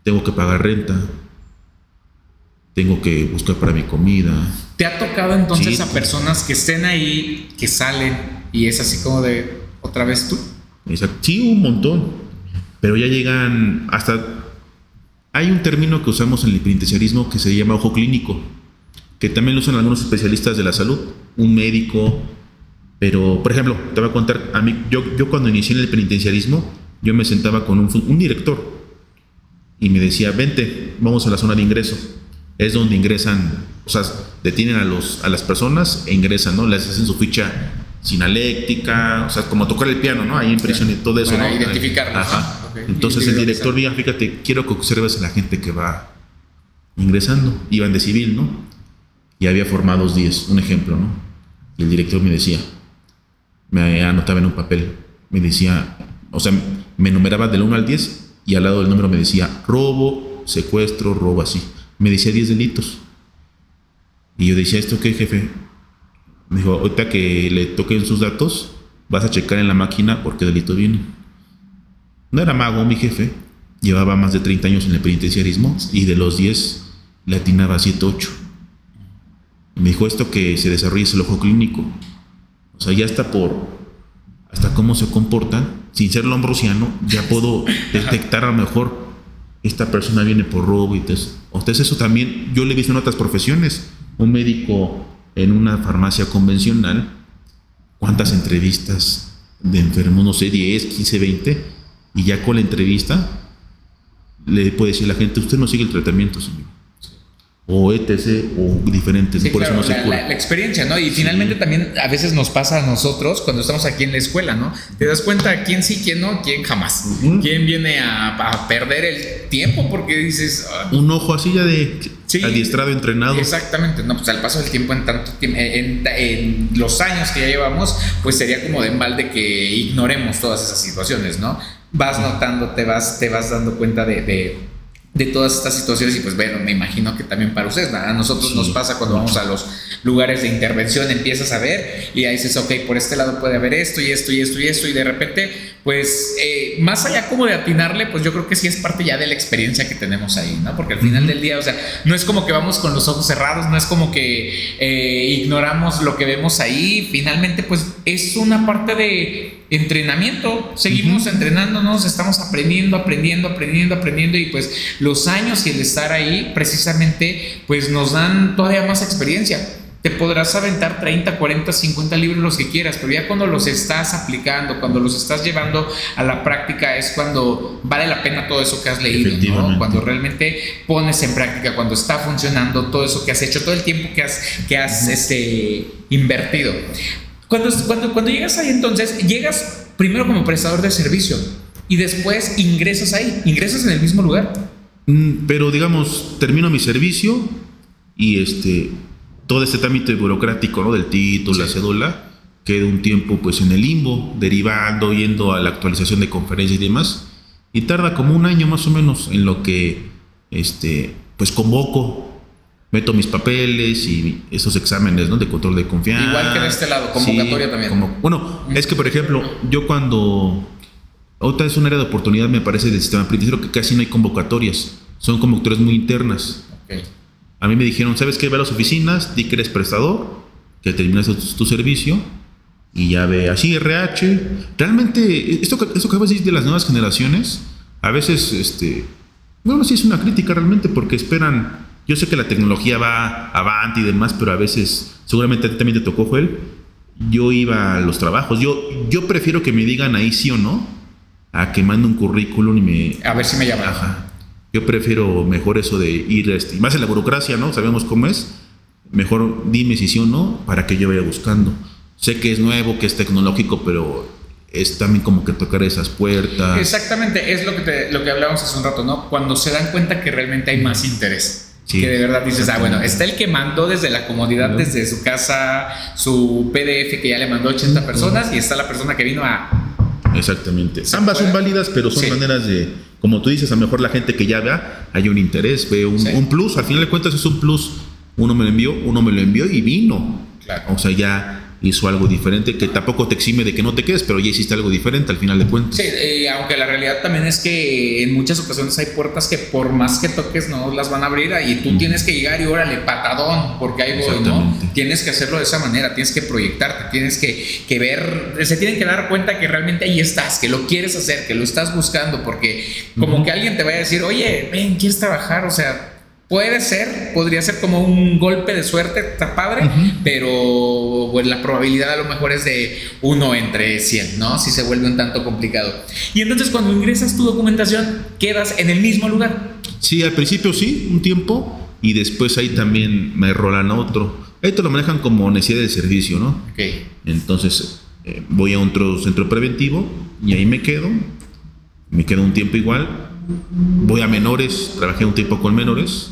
tengo que pagar renta, tengo que buscar para mi comida. ¿Te ha tocado entonces a personas que estén ahí, que salen y es así como de otra vez tú? Exacto. Sí, un montón. Pero ya llegan hasta. Hay un término que usamos en el penitenciarismo que se llama ojo clínico, que también lo usan algunos especialistas de la salud, un médico. Pero, por ejemplo, te voy a contar, a mí, yo, yo cuando inicié en el penitenciarismo, yo me sentaba con un, director y me decía, vente, vamos a la zona de ingreso. Es donde ingresan, o sea, detienen a, los, a las personas e ingresan, ¿no? Les hacen su ficha sinaléctica, o sea, como tocar el piano, ¿no? Ahí en prisión y todo eso, Para ¿no? identificarlos. Ajá. Entonces el director, mira, fíjate, quiero que observes a la gente que va ingresando. Iban de civil, ¿no? Y había formados 10, un ejemplo, ¿no? Y el director me decía, me anotaba en un papel, me decía, o sea, me numeraba del 1 al 10 y al lado del número me decía robo, secuestro, robo así. Me decía 10 delitos. Y yo decía, ¿esto qué, jefe? Me dijo, ahorita que le toquen sus datos, vas a checar en la máquina por qué delito viene. No era mago mi jefe, llevaba más de 30 años en el penitenciarismo y de los 10 le atinaba 7, 8. Me dijo esto que se desarrolla es el ojo clínico. O sea, ya está por hasta cómo se comportan, sin ser lombrosiano, ya puedo detectar a lo mejor esta persona viene por robo y entonces, entonces eso también yo le he visto en otras profesiones. un médico en una farmacia convencional, ¿cuántas entrevistas de enfermos? No sé, 10, 15, 20. Y ya con la entrevista le puede decir a la gente, usted no sigue el tratamiento, señor o etc. o diferentes. por eso no se la, la, experiencia, ¿no? Y finalmente también a veces nos pasa a nosotros cuando estamos aquí en la escuela, ¿no? Te das cuenta quién sí, quién no, quién jamás. Quién viene a, a, perder el tiempo porque dices... Ah, Un ojo así ya de adiestrado, entrenado. Exactamente, no, pues al paso del tiempo en tanto tiempo, en, en, los años que ya llevamos, pues sería como de embalde que ignoremos todas esas situaciones, ¿no? Vas notando, te vas, te vas dando cuenta de, de de todas estas situaciones y pues bueno, me imagino que también para ustedes, a nosotros nos pasa cuando vamos a los lugares de intervención, empiezas a ver y ahí dices, ok, por este lado puede haber esto y esto y esto y esto y de repente, pues eh, más allá como de atinarle, pues yo creo que sí es parte ya de la experiencia que tenemos ahí, ¿no? Porque al final del día, o sea, no es como que vamos con los ojos cerrados, no es como que eh, ignoramos lo que vemos ahí, finalmente pues es una parte de entrenamiento, seguimos entrenándonos, estamos aprendiendo, aprendiendo, aprendiendo, aprendiendo y pues los años y el estar ahí precisamente pues nos dan todavía más experiencia. Te podrás aventar 30, 40, 50 libros los que quieras, pero ya cuando los estás aplicando, cuando los estás llevando a la práctica es cuando vale la pena todo eso que has leído, ¿no? Cuando realmente pones en práctica, cuando está funcionando todo eso que has hecho, todo el tiempo que has, que has este, invertido. Cuando, cuando, cuando llegas ahí entonces, llegas primero como prestador de servicio y después ingresas ahí, ingresas en el mismo lugar. Mm, pero digamos, termino mi servicio y este todo este trámite burocrático ¿no? del título, la cédula, queda un tiempo pues en el limbo, derivando, yendo a la actualización de conferencias y demás, y tarda como un año más o menos en lo que este pues convoco meto mis papeles y esos exámenes ¿no? de control de confianza. Igual que de este lado, convocatoria también. Como, bueno, es que por ejemplo, yo cuando... Otra es un área de oportunidad, me parece, del sistema penitenciario que casi no hay convocatorias. Son convocatorias muy internas. A mí me dijeron, ¿sabes qué? Ve a las oficinas, di que eres prestador, que terminaste tu, servicio y ya ve así RH. Realmente, esto, esto que acabas de decir de las nuevas generaciones, a veces, este, bueno, sí es una crítica realmente porque esperan yo sé que la tecnología va avante y demás, pero a veces, seguramente a ti también te tocó, Joel, yo iba a los trabajos. Yo, yo prefiero que me digan ahí sí o no, a que mande un currículum y me... A ver si me llaman. Yo prefiero mejor eso de ir, este, más en la burocracia, ¿no? Sabemos cómo es. Mejor dime si sí o no para que yo vaya buscando. Sé que es nuevo, que es tecnológico, pero es también como que tocar esas puertas. Exactamente, es lo que, lo que hablábamos hace un rato, ¿no? Cuando se dan cuenta que realmente hay más interés que de verdad dices, ah, bueno, está el que mandó desde la comodidad, desde su casa, su PDF que ya le mandó 80 personas y está la persona que vino a... Exactamente. Ambas son válidas, pero son maneras de, como tú dices, a lo mejor la gente que ya vea, hay un interés, ve un, plus, al final de cuentas es un plus. Uno me lo envió, uno me lo envió y vino. O sea, ya hizo algo diferente, que tampoco te exime de que no te quedes, pero ya hiciste algo diferente al final de cuentas. Sí, eh, aunque la realidad también es que en muchas ocasiones hay puertas que por más que toques no las van a abrir y tú tienes que llegar y órale, patadón, porque ahí voy, ¿no? Tienes que hacerlo de esa manera, tienes que proyectarte, tienes que, que ver, se tienen que dar cuenta que realmente ahí estás, que lo quieres hacer, que lo estás buscando, porque como que alguien te vaya a decir, oye, ven, ¿quieres trabajar? O sea, Puede ser, podría ser como un golpe de suerte, está padre, pero pues, la probabilidad a lo mejor es de uno entre 100, ¿no? Si se vuelve un tanto complicado. Y entonces cuando ingresas tu documentación, quedas en el mismo lugar. Sí, al principio sí, un tiempo, y después ahí también me rolan otro. Ahí te lo manejan como necesidad de servicio, ¿no? Ok. Entonces eh, voy a otro centro preventivo y ahí me quedo, me quedo un tiempo igual voy a menores, trabajé un tiempo con menores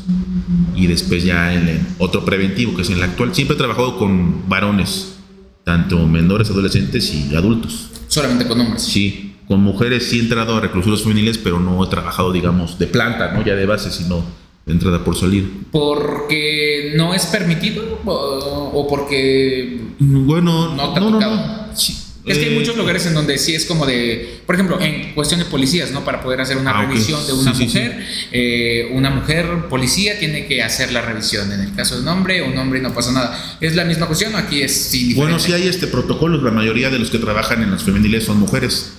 y después ya en otro preventivo, que es en el actual. Siempre he trabajado con varones, tanto menores, adolescentes y adultos. ¿Solamente con hombres? Sí, con mujeres sí he entrado a reclusos femeniles, pero no he trabajado, digamos, de planta, ¿no? Ya de base, sino de entrada por salir. ¿Porque no es permitido o, porque... Bueno, no, no, no, no. Sí es que hay muchos lugares en donde sí es como de, por ejemplo, en cuestión de policías, ¿no? Para poder hacer una ah, revisión de una mujer, eh, una mujer policía tiene que hacer la revisión. En el caso de un hombre, un hombre no pasa nada. ¿Es la misma cuestión aquí es sí Bueno, sí hay este protocolo, la mayoría de los que trabajan en los femeniles son mujeres.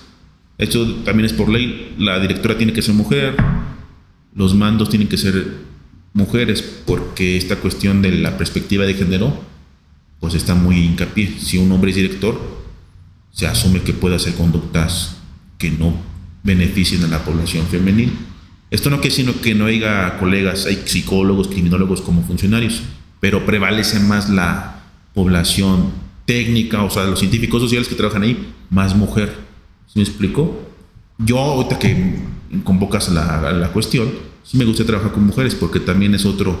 Esto también es por ley. La directora tiene que ser mujer, los mandos tienen que ser mujeres, porque esta cuestión de la perspectiva de género, pues está muy hincapié. Si un hombre es director, se asume que puede hacer conductas que no beneficien a la población femenil. Esto no quiere sino que no haya colegas, hay psicólogos, criminólogos como funcionarios, pero prevalece más la población técnica, o sea, los científicos sociales que trabajan ahí, más mujer. ¿Sí me explico? Yo, ahorita que convocas la, la cuestión, sí me gusta trabajar con mujeres porque también es otro,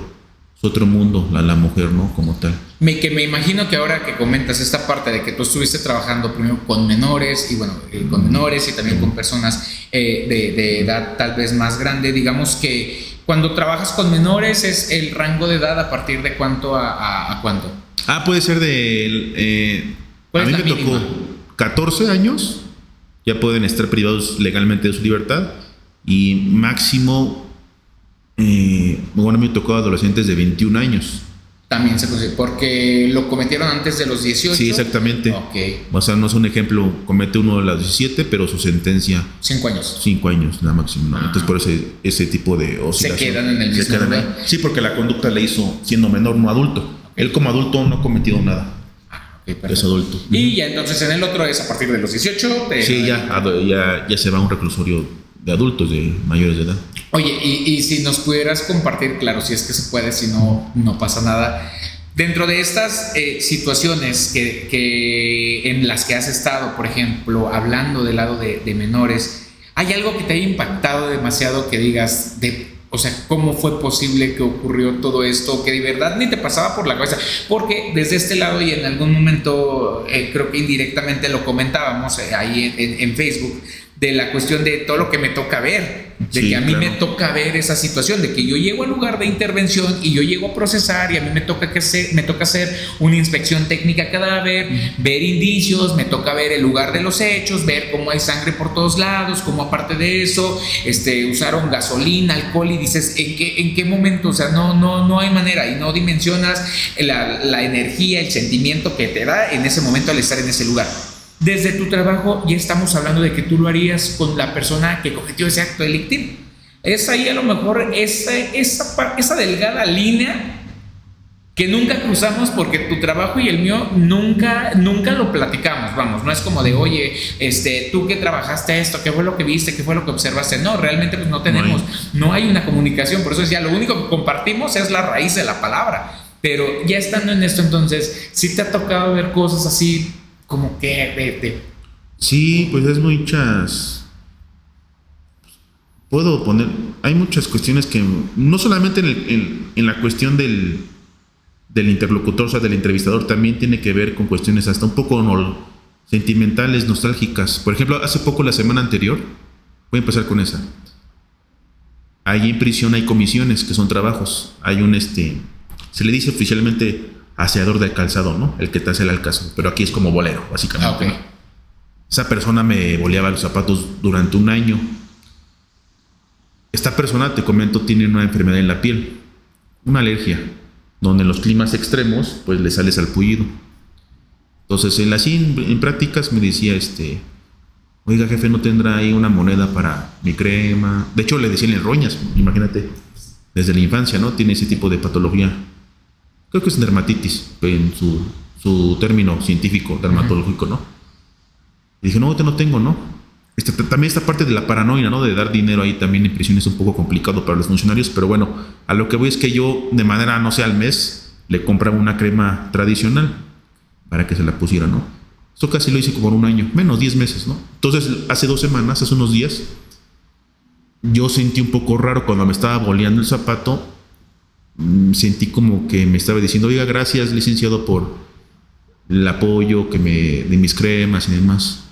otro mundo la, la mujer, ¿no? Como tal. Me, que me imagino que ahora que comentas esta parte de que tú estuviste trabajando primero con menores y bueno, eh, con menores y también con personas eh, de, de, edad tal vez más grande, digamos que cuando trabajas con menores es el rango de edad a partir de cuánto a, a, a cuánto. Ah, puede ser de... Eh, a mí me mínima? tocó 14 años, ya pueden estar privados legalmente de su libertad y máximo, eh, bueno, me tocó adolescentes de 21 años. También se consigue, porque lo cometieron antes de los 18. Sí, exactamente. Ok. O sea, no es un ejemplo, comete uno de los 17, pero su sentencia. 5 años. 5 años, la máximo. ¿no? Ah. Entonces, por ese, ese tipo de oscilación. Se quedan en el Se mismo quedan lugar. ahí. Sí, porque la conducta le hizo siendo menor, no adulto. Él como adulto no ha cometido nada. Ok, perfecto. Es adulto. Y ya entonces en el otro es a partir de los 18. te- Sí, ya, ya, ya se va a un reclusorio de adultos, de mayores de edad. Oye, y, y si nos pudieras compartir, claro, si es que se puede, si no, no pasa nada. Dentro de estas eh, situaciones que, que en las que has estado, por ejemplo, hablando del lado de, menores, ¿hay algo que te haya impactado demasiado que digas, de, o sea, cómo fue posible que ocurrió todo esto, que de verdad ni te pasaba por la cabeza? Porque desde este lado y en algún momento eh, creo que indirectamente lo comentábamos eh, ahí en Facebook, de la cuestión de todo lo que me toca ver, de Sí, que a mí claro. me toca ver esa situación, de que yo llego al lugar de intervención y yo llego a procesar y a mí me toca, que hacer, me toca hacer una inspección técnica cadáver, ver indicios, me toca ver el lugar de los hechos, ver cómo hay sangre por todos lados, cómo aparte de eso, este, usaron gasolina, alcohol y dices, ¿en qué, en qué momento? O sea, no, no, no hay manera y no dimensionas la, la energía, el sentimiento que te da en ese momento al estar en ese lugar. Desde tu trabajo ya estamos hablando de que tú lo harías con la persona que cometió ese acto delictivo. Es ahí a lo mejor esa, esa, esa delgada línea que nunca cruzamos porque tu trabajo y el mío nunca, nunca lo platicamos, vamos, no es como de, oye, este, tú que trabajaste esto, qué fue lo que viste, qué fue lo que observaste, no, realmente pues no tenemos, no hay una comunicación, por eso decía, lo único que compartimos es la raíz de la palabra, pero ya estando en esto entonces, sí te ha tocado ver cosas así como que de- Sí, pues es muchas. Puedo poner. Hay muchas cuestiones que. No solamente en, el- en- la cuestión del, del interlocutor, o sea, del entrevistador, también tiene que ver con cuestiones hasta un poco nol- sentimentales, nostálgicas. Por ejemplo, hace poco, la semana anterior, voy a empezar con esa. Ahí en prisión hay comisiones que son trabajos. Hay un este. Se le dice oficialmente aseador del calzado, ¿no? El que te hace el alcazo. Pero aquí es como bolero, básicamente. Ah. Esa persona me boleaba los zapatos durante un año. Esta persona, te comento, tiene una enfermedad en la piel, una alergia, donde en los climas extremos, pues le sale salpullido. Entonces, él así en, en prácticas me decía, este, oiga jefe, ¿no tendrá ahí una moneda para mi crema? De hecho, le decían en roñas, imagínate, desde la infancia, ¿no? Tiene ese tipo de patología. Creo que es dermatitis, en su, término científico, dermatológico, ¿no? Y dije, no, no tengo, ¿no? Este, también esta parte de la paranoia, ¿no? De dar dinero ahí también en prisión es un poco complicado para los funcionarios, pero bueno, a lo que voy es que yo, de manera, no sé, al mes, le compraba una crema tradicional para que se la pusiera, ¿no? Esto casi lo hice como un año, menos 10 meses, ¿no? Entonces, hace dos semanas, hace unos días, yo sentí un poco raro cuando me estaba boleando el zapato, sentí como que me estaba diciendo, oiga, gracias, licenciado, por el apoyo que me de mis cremas y demás.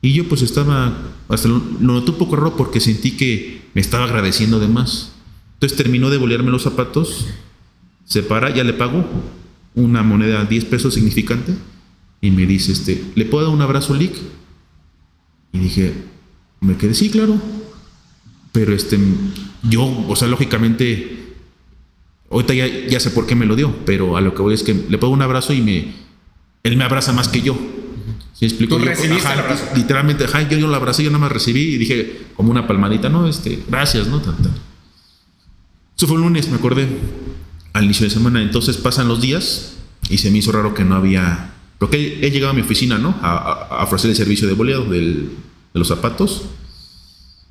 Y yo pues estaba, hasta lo, lo noté un poco raro porque sentí que me estaba agradeciendo de más. Entonces terminó de bolearme los zapatos, se para, ya le pago una moneda 10 pesos significante y me dice, este, ¿le puedo dar un abrazo, Lick? Y dije, me quedé, sí, claro. Pero este, yo, o sea, lógicamente, ahorita ya, ya sé por qué me lo dio, pero a lo que voy es que le puedo un abrazo y me, él me abraza más que yo. ¿Sí explico? Tú Yo, recibiste ajá, el abrazo. Literalmente, ajá, yo, yo lo abracé, yo nada más recibí y dije como una palmadita, no, este, gracias, ¿no? Tan, tan. Eso fue el lunes, me acordé, al inicio de semana. Entonces pasan los días y se me hizo raro que no había... Porque he llegado a mi oficina, ¿no? A, ofrecer el servicio de boleado de los zapatos.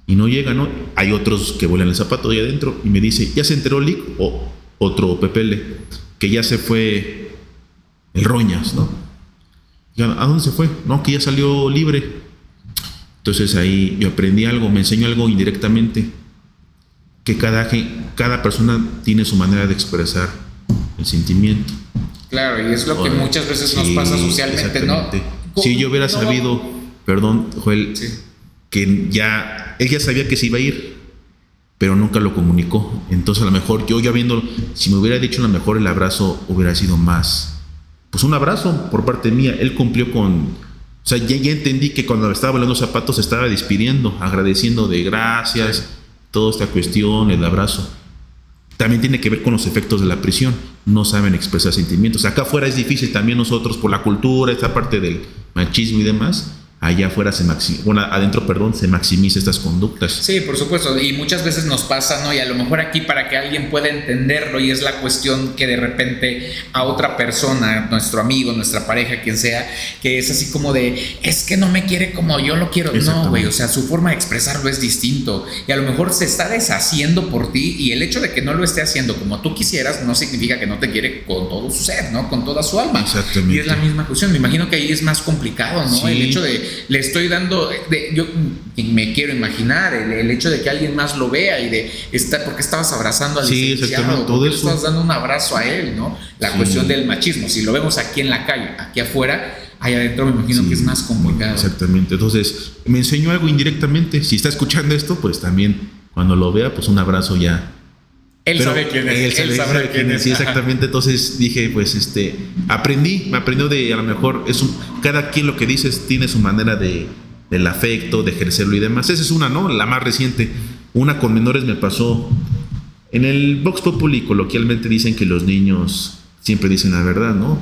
Y no llega, ¿no? Hay otros que vuelan el zapato ahí adentro y me dice, ¿ya se enteró Lick? O otro Pepele, que ya se fue el Roñas, ¿no? ¿A dónde se fue? No, que ya salió libre. Entonces ahí yo aprendí algo, me enseñó algo indirectamente, que cada, cada persona tiene su manera de expresar el sentimiento. Claro, y es lo que muchas veces nos pasa socialmente, ¿no? Si yo hubiera sabido, perdón, Joel, que ya, él ya sabía que se iba a ir, pero nunca lo comunicó. Entonces a lo mejor yo ya viendo, si me hubiera dicho a lo mejor el abrazo hubiera sido más, pues un abrazo por parte mía. Él cumplió con o sea, ya, entendí que cuando estaba volando zapatos estaba despidiendo, agradeciendo de gracias, toda esta cuestión, el abrazo. También tiene que ver con los efectos de la prisión. No saben expresar sentimientos. Acá afuera es difícil también nosotros por la cultura, esta parte del machismo y demás allá afuera se maximiza, bueno, adentro, perdón, se maximiza estas conductas. Sí, por supuesto, y muchas veces nos pasa, ¿no? Y a lo mejor aquí para que alguien pueda entenderlo y es la cuestión que de repente a otra persona, nuestro amigo, nuestra pareja, quien sea, que es así como de, es que no me quiere como yo lo quiero. No, güey, o sea, su forma de expresarlo es distinto y a lo mejor se está deshaciendo por ti y el hecho de que no lo esté haciendo como tú quisieras no significa que no te quiere con todo su ser, ¿no? Con toda su alma. Exactamente. Y es la misma cuestión. Me imagino que ahí es más complicado, ¿no? El hecho de le estoy dando, de, yo me quiero imaginar, el, hecho de que alguien más lo vea y de, estar, porque estabas abrazando al sí, exactamente, todo eso. estás dando un abrazo a él, ¿no? La cuestión del machismo, si lo vemos aquí en la calle, aquí afuera, ahí adentro me imagino que es más complicado. Exactamente, entonces me enseñó algo indirectamente, si está escuchando esto, pues también cuando lo vea, pues un abrazo ya él sabe quién es. Él, sabe, quién es. Sí, exactamente. Entonces dije, pues, este, aprendí, me aprendió de, a lo mejor, es un, cada quien lo que dices tiene su manera de, del afecto, de ejercerlo y demás. Esa es una, ¿no? La más reciente. Una con menores me pasó. En el Vox Populi coloquialmente dicen que los niños siempre dicen la verdad, ¿no?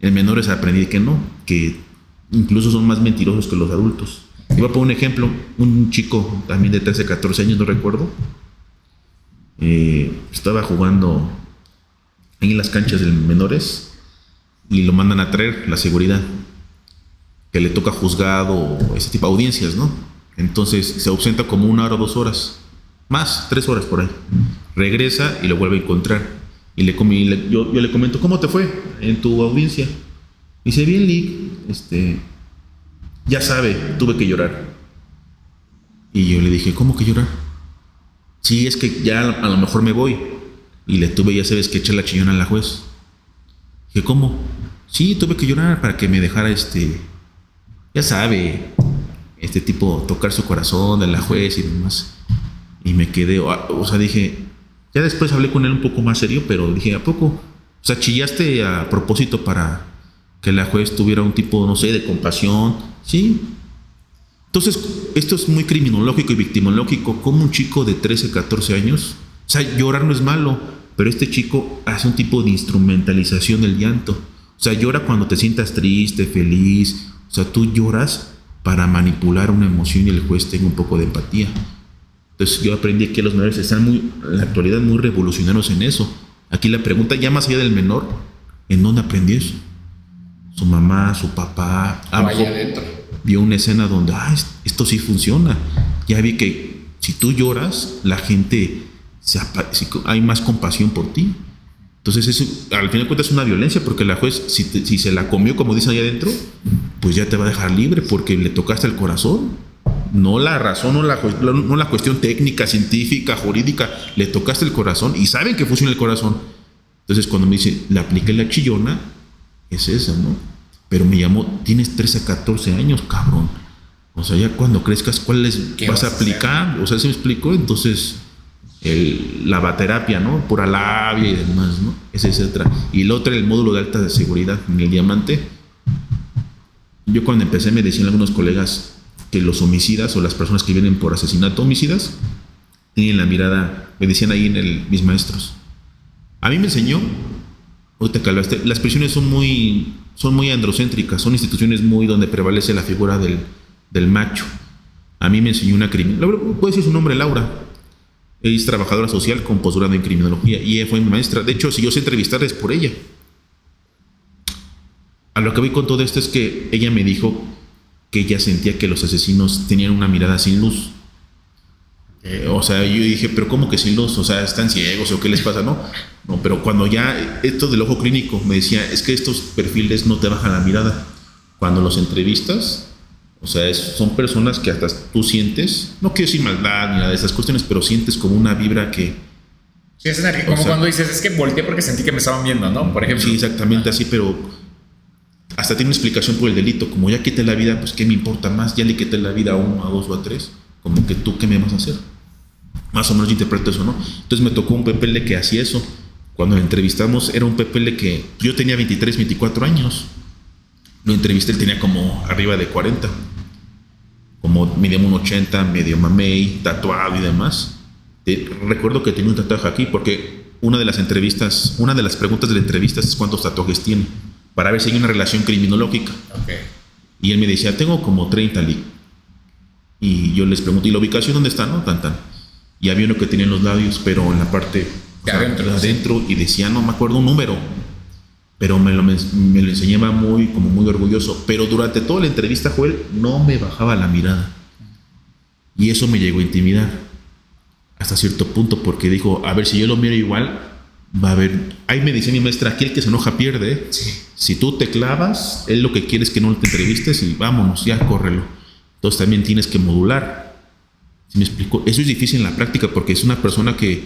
En menores aprendí que no, que incluso son más mentirosos que los adultos. Iba a poner un ejemplo, un chico también de 13, 14 años, no recuerdo, eh, estaba jugando en las canchas de menores y lo mandan a traer la seguridad, que le toca juzgado, ese tipo de audiencias, ¿no? Entonces se ausenta como una hora o dos horas, más, tres horas por ahí. Regresa y lo vuelve a encontrar. Y le, yo, yo, le comento, ¿cómo te fue en tu audiencia? Y dice, bien, Lick, este, ya sabe, tuve que llorar. Y yo le dije, ¿cómo que llorar? Sí, es que ya a lo mejor me voy. Y le tuve, ya sabes, que echar la chillona a la juez. Dije, ¿cómo? Sí, tuve que llorar para que me dejara este. Ya sabe, este tipo tocar su corazón de la juez y demás. Y me quedé, o sea, dije, ya después hablé con él un poco más serio, pero dije, ¿a poco? O sea, chillaste a propósito para que la juez tuviera un tipo, no sé, de compasión. Sí, entonces, esto es muy criminológico y victimológico. Como un chico de 13, 14 años, o sea, llorar no es malo, pero este chico hace un tipo de instrumentalización del llanto. O sea, llora cuando te sientas triste, feliz. O sea, tú lloras para manipular una emoción y el juez tenga un poco de empatía. Entonces yo aprendí que los menores están muy, en la actualidad muy revolucionarios en eso. Aquí la pregunta, ya más allá del menor, ¿en dónde aprendió eso? Su mamá, su papá. Vaya adentro vio una escena donde, ah, esto sí funciona. Ya vi que si tú lloras, la gente, se, hay más compasión por ti. Entonces, eso, al final de cuentas es una violencia, porque la juez, si, se la comió, como dicen ahí adentro, pues ya te va a dejar libre porque le tocaste el corazón. No la razón, no la, no la cuestión técnica, científica, jurídica, le tocaste el corazón y saben que funciona el corazón. Entonces, cuando me dice, le apliqué la chillona, es esa, ¿no? Pero me llamó, tienes 13 14 años, cabrón. O sea, ya cuando crezcas, ¿cuál les vas, a aplicar? O sea, ¿se me explicó? Entonces, el, la baterapia, ¿no? Pura labia y demás, ¿no? Ese, etcétera. Y el otro, el módulo de alta de seguridad en el diamante. Yo cuando empecé me decían algunos colegas que los homicidas o las personas que vienen por asesinato homicidas tienen la mirada, me decían ahí en el, mis maestros. A mí me enseñó, ahorita que las prisiones son muy son muy androcéntricas, son instituciones muy donde prevalece la figura del, del macho. A mí me enseñó una criminal, puede decir su nombre, Laura. es trabajadora social con posgrado en criminología y ella fue mi maestra. De hecho, si yo sé entrevistar es por ella. A lo que voy con todo esto es que ella me dijo que ella sentía que los asesinos tenían una mirada sin luz. Eh, o sea, yo dije, pero ¿cómo que sin luz? O sea, ¿están ciegos o qué les pasa? No, no, pero cuando ya esto del ojo clínico me decía, es que estos perfiles no te bajan la mirada. Cuando los entrevistas, o sea, son personas que hasta tú sientes, no quiero decir maldad ni nada de esas cuestiones, pero sientes como una vibra que... Sí, es energía, como cuando dices, es que volteé porque sentí que me estaban viendo, ¿no? Por ejemplo. Sí, exactamente así, pero hasta tiene una explicación por el delito, como ya quité la vida, pues ¿qué me importa más? Ya le quité la vida a uno, a dos o a tres, como que tú, ¿qué me vas a hacer? Más o menos yo interpreto eso, ¿no? Entonces me tocó un PPL que hacía eso. Cuando lo entrevistamos era un PPL que yo tenía 23, 24 años. Lo entrevisté, él tenía como arriba de 40 como medio un 80, medio mamey, tatuado y demás. recuerdo que tenía un tatuaje aquí porque una de las entrevistas, una de las preguntas de la entrevista es cuántos tatuajes tiene, para ver si hay una relación criminológica. Y él me decía, tengo como 30 li. Y yo les pregunté, ¿y la ubicación dónde está? No, tan, tan. Y había uno que tenía en los labios, pero en la parte de adentro, adentro y decía, no me acuerdo un número, pero me lo, me, lo, enseñaba muy, como muy orgulloso. Pero durante toda la entrevista, Joel, no me bajaba la mirada. Y eso me llegó a intimidar hasta cierto punto, porque dijo, a ver, si yo lo miro igual, va a haber... Ahí me dice mi maestra, aquí el que se enoja pierde. ¿eh? Si tú te clavas, él lo que quiere es que no te entrevistes y vámonos, ya córrelo. Entonces también tienes que modular. ¿Sí me explico? Eso es difícil en la práctica porque es una persona que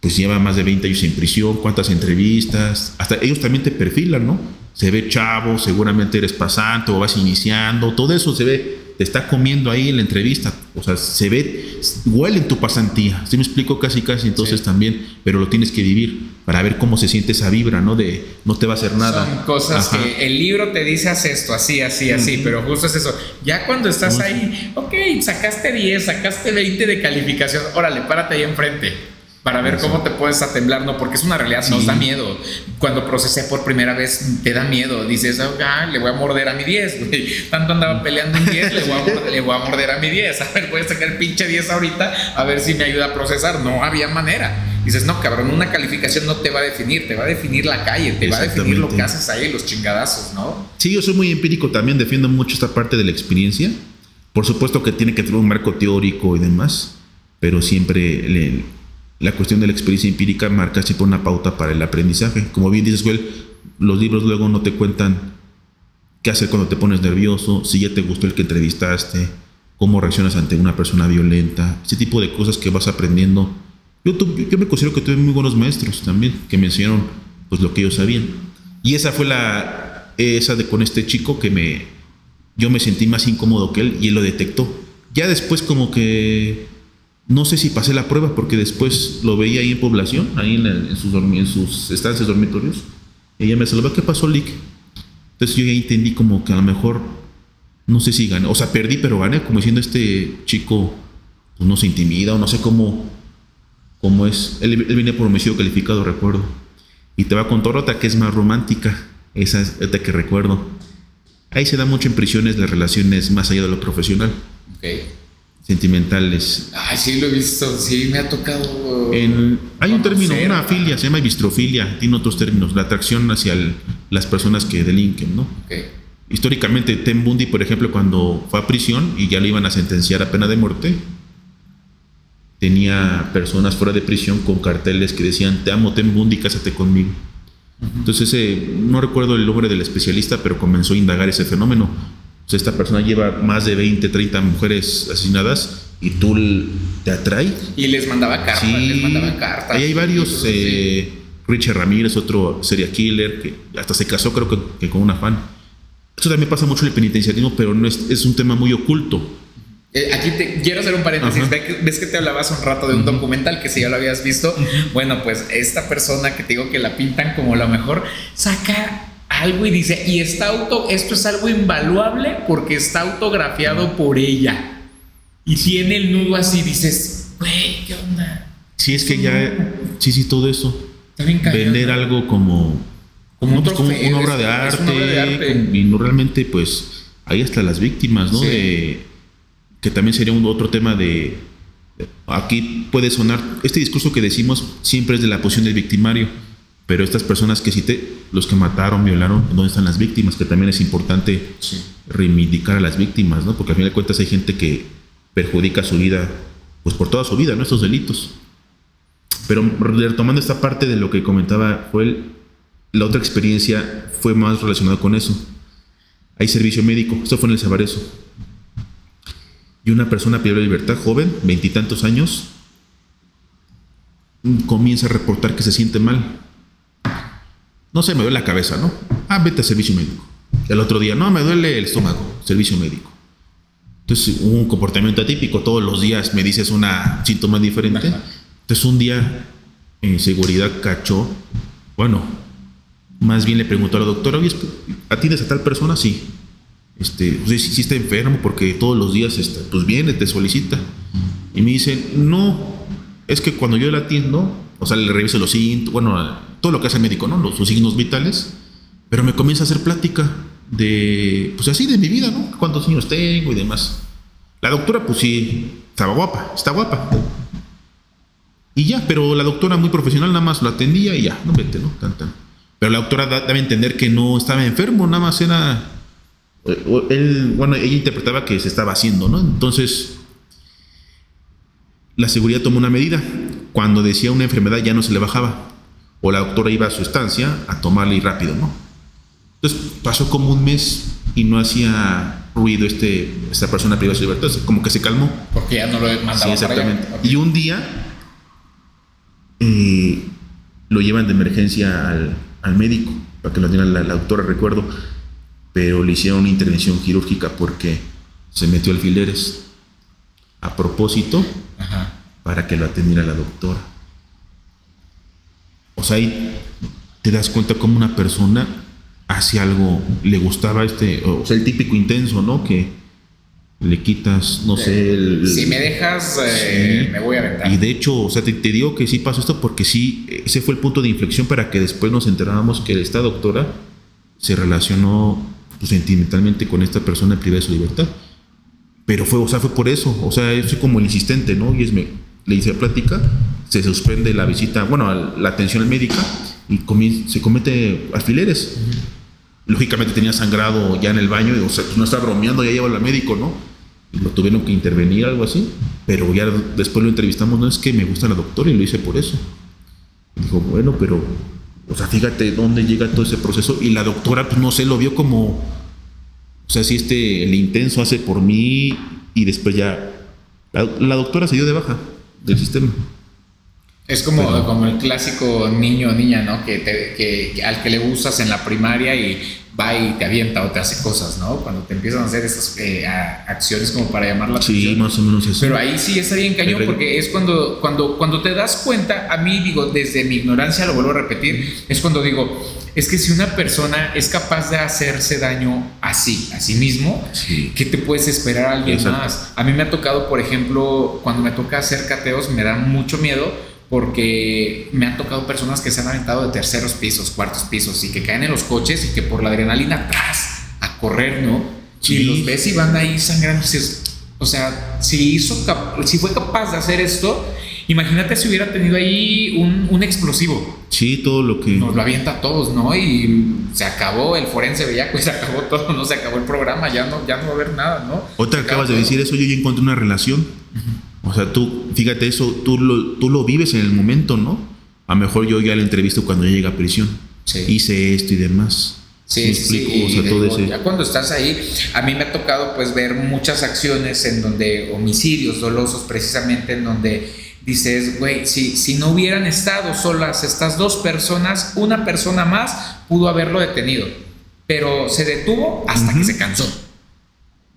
pues lleva más de 20 años en prisión, cuántas entrevistas, hasta ellos también te perfilan, ¿no? Se ve chavo, seguramente eres pasante o vas iniciando, todo eso se ve, te está comiendo ahí en la entrevista, o sea, se ve, huele en tu pasantía, ¿sí me explico? Casi, casi, entonces también, pero lo tienes que vivir para ver cómo se siente esa vibra, ¿no? De no te va a hacer nada. Son cosas que el libro te dice haz esto, así, así, así, pero justo es eso. Ya cuando estás ahí, ok, sacaste 10, sacaste 20 de calificación, órale, párate ahí enfrente para ver cómo te puedes a temblar, ¿no? Porque es una realidad, nos da miedo. Cuando procesé por primera vez, te da miedo. Dices, ah, le voy a morder a mi 10, güey. Tanto andaba peleando en 10, le, voy a morder, a mi 10. A ver, voy a sacar el pinche 10 ahorita, a ver si me ayuda a procesar. No había manera. Dices, no, cabrón, una calificación no te va a definir, te va a definir la calle, te va a definir lo que haces ahí, los chingadazos, ¿no? Sí, yo soy muy empírico también, defiendo mucho esta parte de la experiencia. Por supuesto que tiene que tener un marco teórico y demás, pero siempre le, la cuestión de la experiencia empírica marca siempre una pauta para el aprendizaje. Como bien dices, Joel, los libros luego no te cuentan qué hacer cuando te pones nervioso, si ya te gustó el que entrevistaste, cómo reaccionas ante una persona violenta, ese tipo de cosas que vas aprendiendo. Yo, yo me considero que tuve muy buenos maestros también, que me enseñaron pues, lo que ellos sabían. Y esa fue la, esa de con este chico que me, yo me sentí más incómodo que él y él lo detectó. Ya después como que no sé si pasé la prueba porque después lo veía ahí en población, ahí en, sus, estancias dormitorios. Ella me saludó, ¿qué pasó, Lick? Entonces yo ya entendí como que a lo mejor, no sé si gané, o sea, perdí, pero gané, como diciendo este chico, pues no se intimida o no sé cómo, cómo es. Él, él viene por homicidio calificado, recuerdo. Y te va a contar otra que es más romántica, esa es la que recuerdo. Ahí se da mucho en prisiones las relaciones más allá de lo profesional. Okay sentimentales. Ay, sí, lo he visto, sí, me ha tocado. hay un término, una filia, se llama bistrofilia, tiene otros términos, la atracción hacia las personas que delinquen, ¿no? Históricamente, Tem Bundy, por ejemplo, cuando fue a prisión y ya lo iban a sentenciar a pena de muerte, tenía personas fuera de prisión con carteles que decían, te amo Tem Bundy, cásate conmigo. Entonces, no recuerdo el nombre del especialista, pero comenzó a indagar ese fenómeno esta persona lleva más de 20, 30 mujeres asesinadas y tú te atrae. Y les mandaba cartas, les mandaba cartas. Ahí hay varios, eh, Richard Ramírez, otro serial killer, que hasta se casó creo que, con una fan. Esto también pasa mucho en el penitenciarismo, pero no es, es un tema muy oculto. Eh, aquí te quiero hacer un paréntesis. Ves que te hablabas un rato de un documental que si ya lo habías visto. Bueno, pues esta persona que te digo que la pintan como la mejor, saca algo y dice, y está auto, esto es algo invaluable porque está autografiado por ella. Y tiene el nudo así, dices, güey, ¿qué onda? Sí, es que ya, sí, sí, todo eso. Vender algo como, como, pues, una, obra de arte, y no realmente, pues, ahí hasta las víctimas, ¿no? De, que también sería un otro tema de Aquí puede sonar, este discurso que decimos siempre es de la posición del victimario, pero estas personas que cité, los que mataron, violaron, ¿dónde están las víctimas? Que también es importante reivindicar a las víctimas, ¿no? Porque al final de cuentas hay gente que perjudica su vida, pues por toda su vida, ¿no? Estos delitos. Pero retomando esta parte de lo que comentaba fue la otra experiencia fue más relacionada con eso. Hay servicio médico, esto fue en el Sabareso. Y una persona pierde libertad, joven, veintitantos años, comienza a reportar que se siente mal. No sé, me duele la cabeza, ¿no? Ah, vete a servicio médico. El otro día, no, me duele el estómago, servicio médico. Entonces, un comportamiento atípico, todos los días me dices un síntoma diferente. Entonces, un día, en seguridad, cachó, bueno, más bien le preguntó a la doctora, oye, ¿atiendes a tal persona? Sí. Este, pues, sí, está enfermo porque todos los días, está, pues viene, te solicita. Y me dice, no, es que cuando yo la atiendo, o sea, le reviso los síntomas, bueno, todo lo que hace el médico, ¿no? Los, signos vitales, pero me comienza a hacer plática de, pues así, de mi vida, ¿no? ¿Cuántos años tengo y demás? La doctora, pues sí, estaba guapa, está guapa. Y ya, pero la doctora muy profesional nada más lo atendía y ya, no vete, ¿no? Tan, tan. Pero la doctora debe entender que no estaba enfermo, nada más era. Eh, bueno, ella interpretaba que se estaba haciendo, ¿no? Entonces, la seguridad tomó una medida. Cuando decía una enfermedad ya no se le bajaba. O la doctora iba a su estancia a tomarle y rápido, ¿no? Entonces pasó como un mes y no hacía ruido este, esta persona privada de su libertad, como que se calmó. Porque ya no lo mandaba. Sí, exactamente. Y un día eh, lo llevan de emergencia al, al médico, para que lo diera la, doctora, recuerdo, pero le hicieron una intervención quirúrgica porque se metió alfileres a propósito para que lo atendiera la doctora. O sea, ahí te das cuenta como una persona hace algo, le gustaba este, o sea, el típico intenso, ¿no? Que le quitas, no sé, el, Si me dejas, eh, me voy a aventar. Y de hecho, o sea, te, digo que sí pasó esto porque sí, ese fue el punto de inflexión para que después nos enteráramos que esta doctora se relacionó pues, sentimentalmente con esta persona privada de su libertad. Pero fue, o sea, fue por eso, o sea, es como el insistente, ¿no? Y es, me, le hice plática, se suspende la visita, bueno, la atención médica y se comete alfileres. Lógicamente tenía sangrado ya en el baño, y, o sea, no está bromeando, ya lleva al médico, ¿no? lo tuvieron que intervenir, algo así. Pero ya después lo entrevistamos, no es que me gusta la doctora y lo hice por eso. dijo, bueno, pero, o sea, fíjate dónde llega todo ese proceso. Y la doctora, pues no sé, lo vio como, o sea, si este, el intenso hace por mí y después ya, la, doctora se dio de baja del sistema. Es como, como el clásico niño o niña, ¿no? Que, que, al que le gustas en la primaria y va y te avienta o te hace cosas, ¿no? Cuando te empiezan a hacer esas eh, acciones como para llamar la atención. Sí, más o menos eso. Pero ahí sí está bien cañón porque es cuando, cuando, cuando te das cuenta, a mí digo, desde mi ignorancia, lo vuelvo a repetir, es cuando digo, es que si una persona es capaz de hacerse daño así, a sí mismo, ¿qué te puedes esperar a alguien más? A mí me ha tocado, por ejemplo, cuando me toca hacer cateos, me da mucho miedo porque me han tocado personas que se han aventado de terceros pisos, cuartos pisos y que caen en los coches y que por la adrenalina atrás a correr, ¿no? Y los ves y van ahí sangrando. O sea, si, hizo si fue capaz de hacer esto, imagínate si hubiera tenido ahí un, un, explosivo. Sí, todo lo que. Nos lo avienta a todos, ¿no? Y se acabó el forense bellaco y se acabó todo, no se acabó el programa, ya no, ya no va a haber nada, ¿no? Otra acabas de decir eso, yo ya encontré una relación. O sea, tú, fíjate eso, tú lo, tú lo vives en el momento, ¿no? A lo mejor yo ya la entrevisto cuando llega a prisión. Hice esto y demás. Sí, sí, o sea, todo ese... ya cuando estás ahí, a mí me ha tocado pues ver muchas acciones en donde, homicidios dolosos precisamente, en donde dices, güey, si, si no hubieran estado solas estas dos personas, una persona más pudo haberlo detenido, pero se detuvo hasta que se cansó.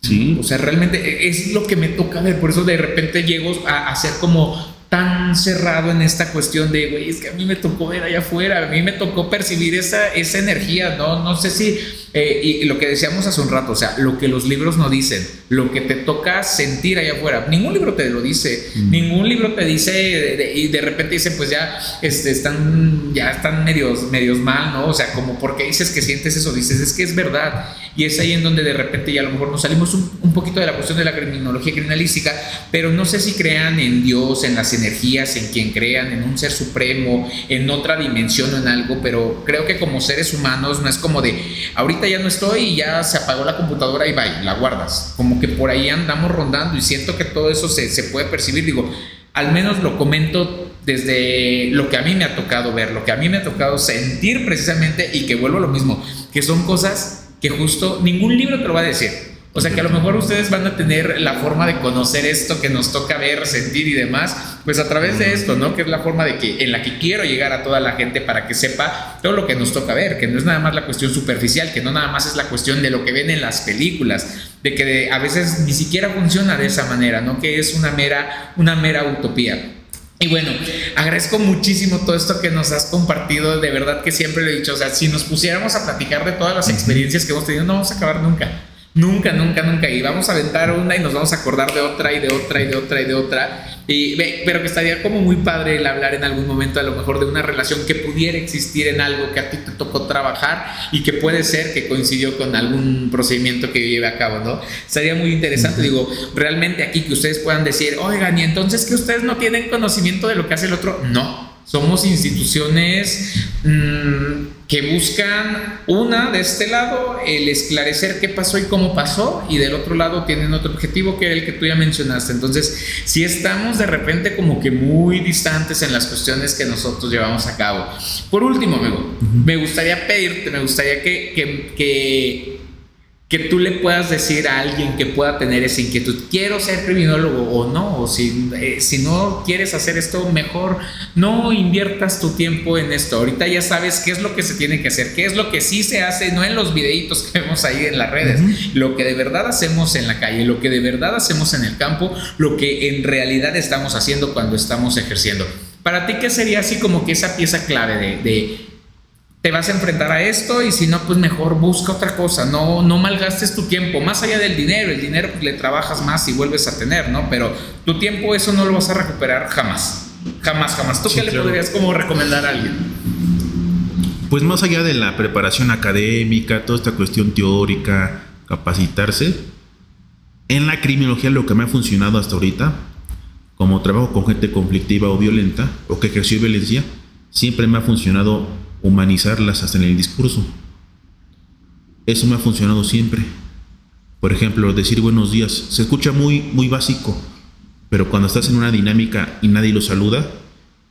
Sí. O sea, realmente es lo que me toca ver. Por eso de repente llego a, ser como tan cerrado en esta cuestión de, güey, es que a mí me tocó ver allá afuera, a mí me tocó percibir esa, esa energía, ¿no? No sé si, eh, y, lo que decíamos hace un rato, o sea, lo que los libros no dicen, lo que te toca sentir allá afuera, ningún libro te lo dice, mm. ningún libro te dice, y de repente dicen, pues ya este, están, ya están medios, medios mal, ¿no? O sea, como, porque dices que sientes eso? Dices, es que es verdad, y es ahí en donde de repente ya a lo mejor nos salimos un, un poquito de la cuestión de la criminología criminalística, pero no sé si crean en Dios, en las energías, en quien crean, en un ser supremo, en otra dimensión o en algo, pero creo que como seres humanos no es como de, ahorita ya no estoy y ya se apagó la computadora y va, la guardas. Como que por ahí andamos rondando y siento que todo eso se, se puede percibir. Digo, al menos lo comento desde lo que a mí me ha tocado ver, lo que a mí me ha tocado sentir precisamente y que vuelvo a lo mismo, que son cosas que justo ningún libro te lo va a decir. O sea que a lo mejor ustedes van a tener la forma de conocer esto que nos toca ver, sentir y demás, pues a través de esto, ¿no? Que es la forma de que en la que quiero llegar a toda la gente para que sepa todo lo que nos toca ver, que no es nada más la cuestión superficial, que no nada más es la cuestión de lo que ven en las películas, de que a veces ni siquiera funciona de esa manera, ¿no? Que es una mera una mera utopía. Y bueno, agradezco muchísimo todo esto que nos has compartido. De verdad que siempre lo he dicho. O sea, si nos pusiéramos a platicar de todas las experiencias que hemos tenido, no vamos a acabar nunca. Nunca, nunca, nunca. Y vamos a aventar una y nos vamos a acordar de otra y de otra y de otra y de otra. Y, pero que estaría como muy padre el hablar en algún momento a lo mejor de una relación que pudiera existir en algo que a ti te tocó trabajar y que puede ser que coincidió con algún procedimiento que lleve a cabo, ¿no? Estaría muy interesante. Digo, realmente aquí que ustedes puedan decir, oigan, y entonces que ustedes no tienen conocimiento de lo que hace el otro. No somos instituciones mm, que buscan, una, de este lado, el esclarecer qué pasó y cómo pasó, y del otro lado tienen otro objetivo que es el que tú ya mencionaste. Entonces, si estamos de repente como que muy distantes en las cuestiones que nosotros llevamos a cabo. Por último, amigo, me gustaría pedirte, me gustaría que, que, que que tú le puedas decir a alguien que pueda tener esa inquietud, quiero ser criminólogo o no, o si, eh, si no quieres hacer esto, mejor no inviertas tu tiempo en esto. Ahorita ya sabes qué es lo que se tiene que hacer, qué es lo que sí se hace, no en los videitos que vemos ahí en las redes, lo que de verdad hacemos en la calle, lo que de verdad hacemos en el campo, lo que en realidad estamos haciendo cuando estamos ejerciendo. Para ti, ¿qué sería así como que esa pieza clave de te vas a enfrentar a esto y si no, pues mejor busca otra cosa, no, no malgastes tu tiempo, más allá del dinero, el dinero pues, le trabajas más y vuelves a tener, ¿no? Pero tu tiempo eso no lo vas a recuperar jamás, jamás, jamás. ¿Tú qué le podrías como recomendar a alguien? Pues más allá de la preparación académica, toda esta cuestión teórica, capacitarse, en la criminología lo que me ha funcionado hasta ahorita, como trabajo con gente conflictiva o violenta, o que ejerció violencia, siempre me ha funcionado humanizarlas hasta en el discurso. Eso me ha funcionado siempre. Por ejemplo, decir buenos días se escucha muy, muy básico, pero cuando estás en una dinámica y nadie lo saluda,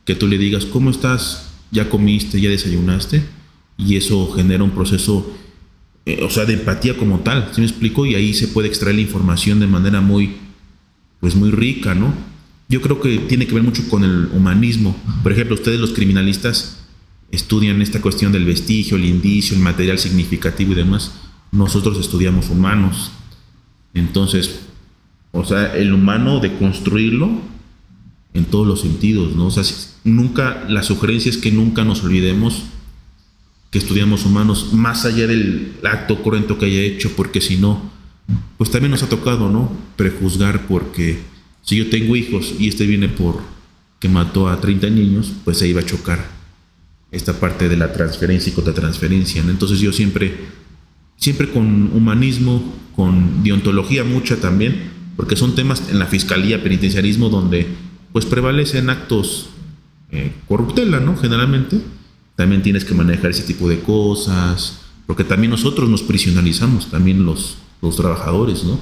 que tú le digas, ¿cómo estás? ¿Ya comiste? ¿Ya desayunaste? Y eso genera un proceso, eh, o sea, de empatía como tal, ¿sí me explico? Y ahí se puede extraer la información de manera muy, pues muy rica, ¿no? Yo creo que tiene que ver mucho con el humanismo. Por ejemplo, ustedes los criminalistas, estudian esta cuestión del vestigio, el indicio, el material significativo y demás. Nosotros estudiamos humanos. Entonces, o sea, el humano de construirlo en todos los sentidos, ¿no? O sea, nunca, la sugerencia es que nunca nos olvidemos que estudiamos humanos más allá del acto correcto que haya hecho, porque si no, pues también nos ha tocado, ¿no? Prejuzgar porque si yo tengo hijos y este viene por que mató a 30 niños, pues se iba a chocar esta parte de la transferencia y contratransferencia. ¿no? Entonces yo siempre, siempre con humanismo, con deontología mucha también, porque son temas en la fiscalía, penitenciarismo, donde pues prevalecen actos eh, corruptela, ¿no? Generalmente. También tienes que manejar ese tipo de cosas, porque también nosotros nos prisionalizamos, también los, los trabajadores, ¿no?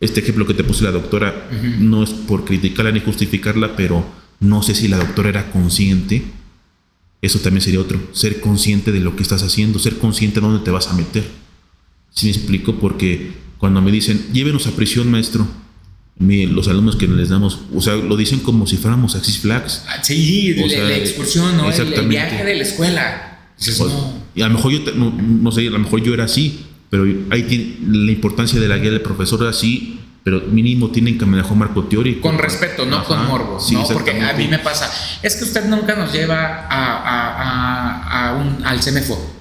Este ejemplo que te puse la doctora no es por criticarla ni justificarla, pero no sé si la doctora era consciente eso también sería otro. Ser consciente de lo que estás haciendo, ser consciente de dónde te vas a meter. Si me explico? Porque cuando me dicen, llévenos a prisión, maestro, los alumnos que les damos, o sea, lo dicen como si fuéramos a Six Flags. Ah, sí, la, excursión, ¿no? El, viaje de la escuela. Y a lo mejor yo, no, sé, a lo mejor yo era así, pero ahí tiene la importancia de la guía del profesor así pero mínimo tienen que manejar marco teórico. Con respeto, no con morbo, ¿no? Porque a mí me pasa, es que usted nunca nos lleva a, a, a, un, al CEMEFO.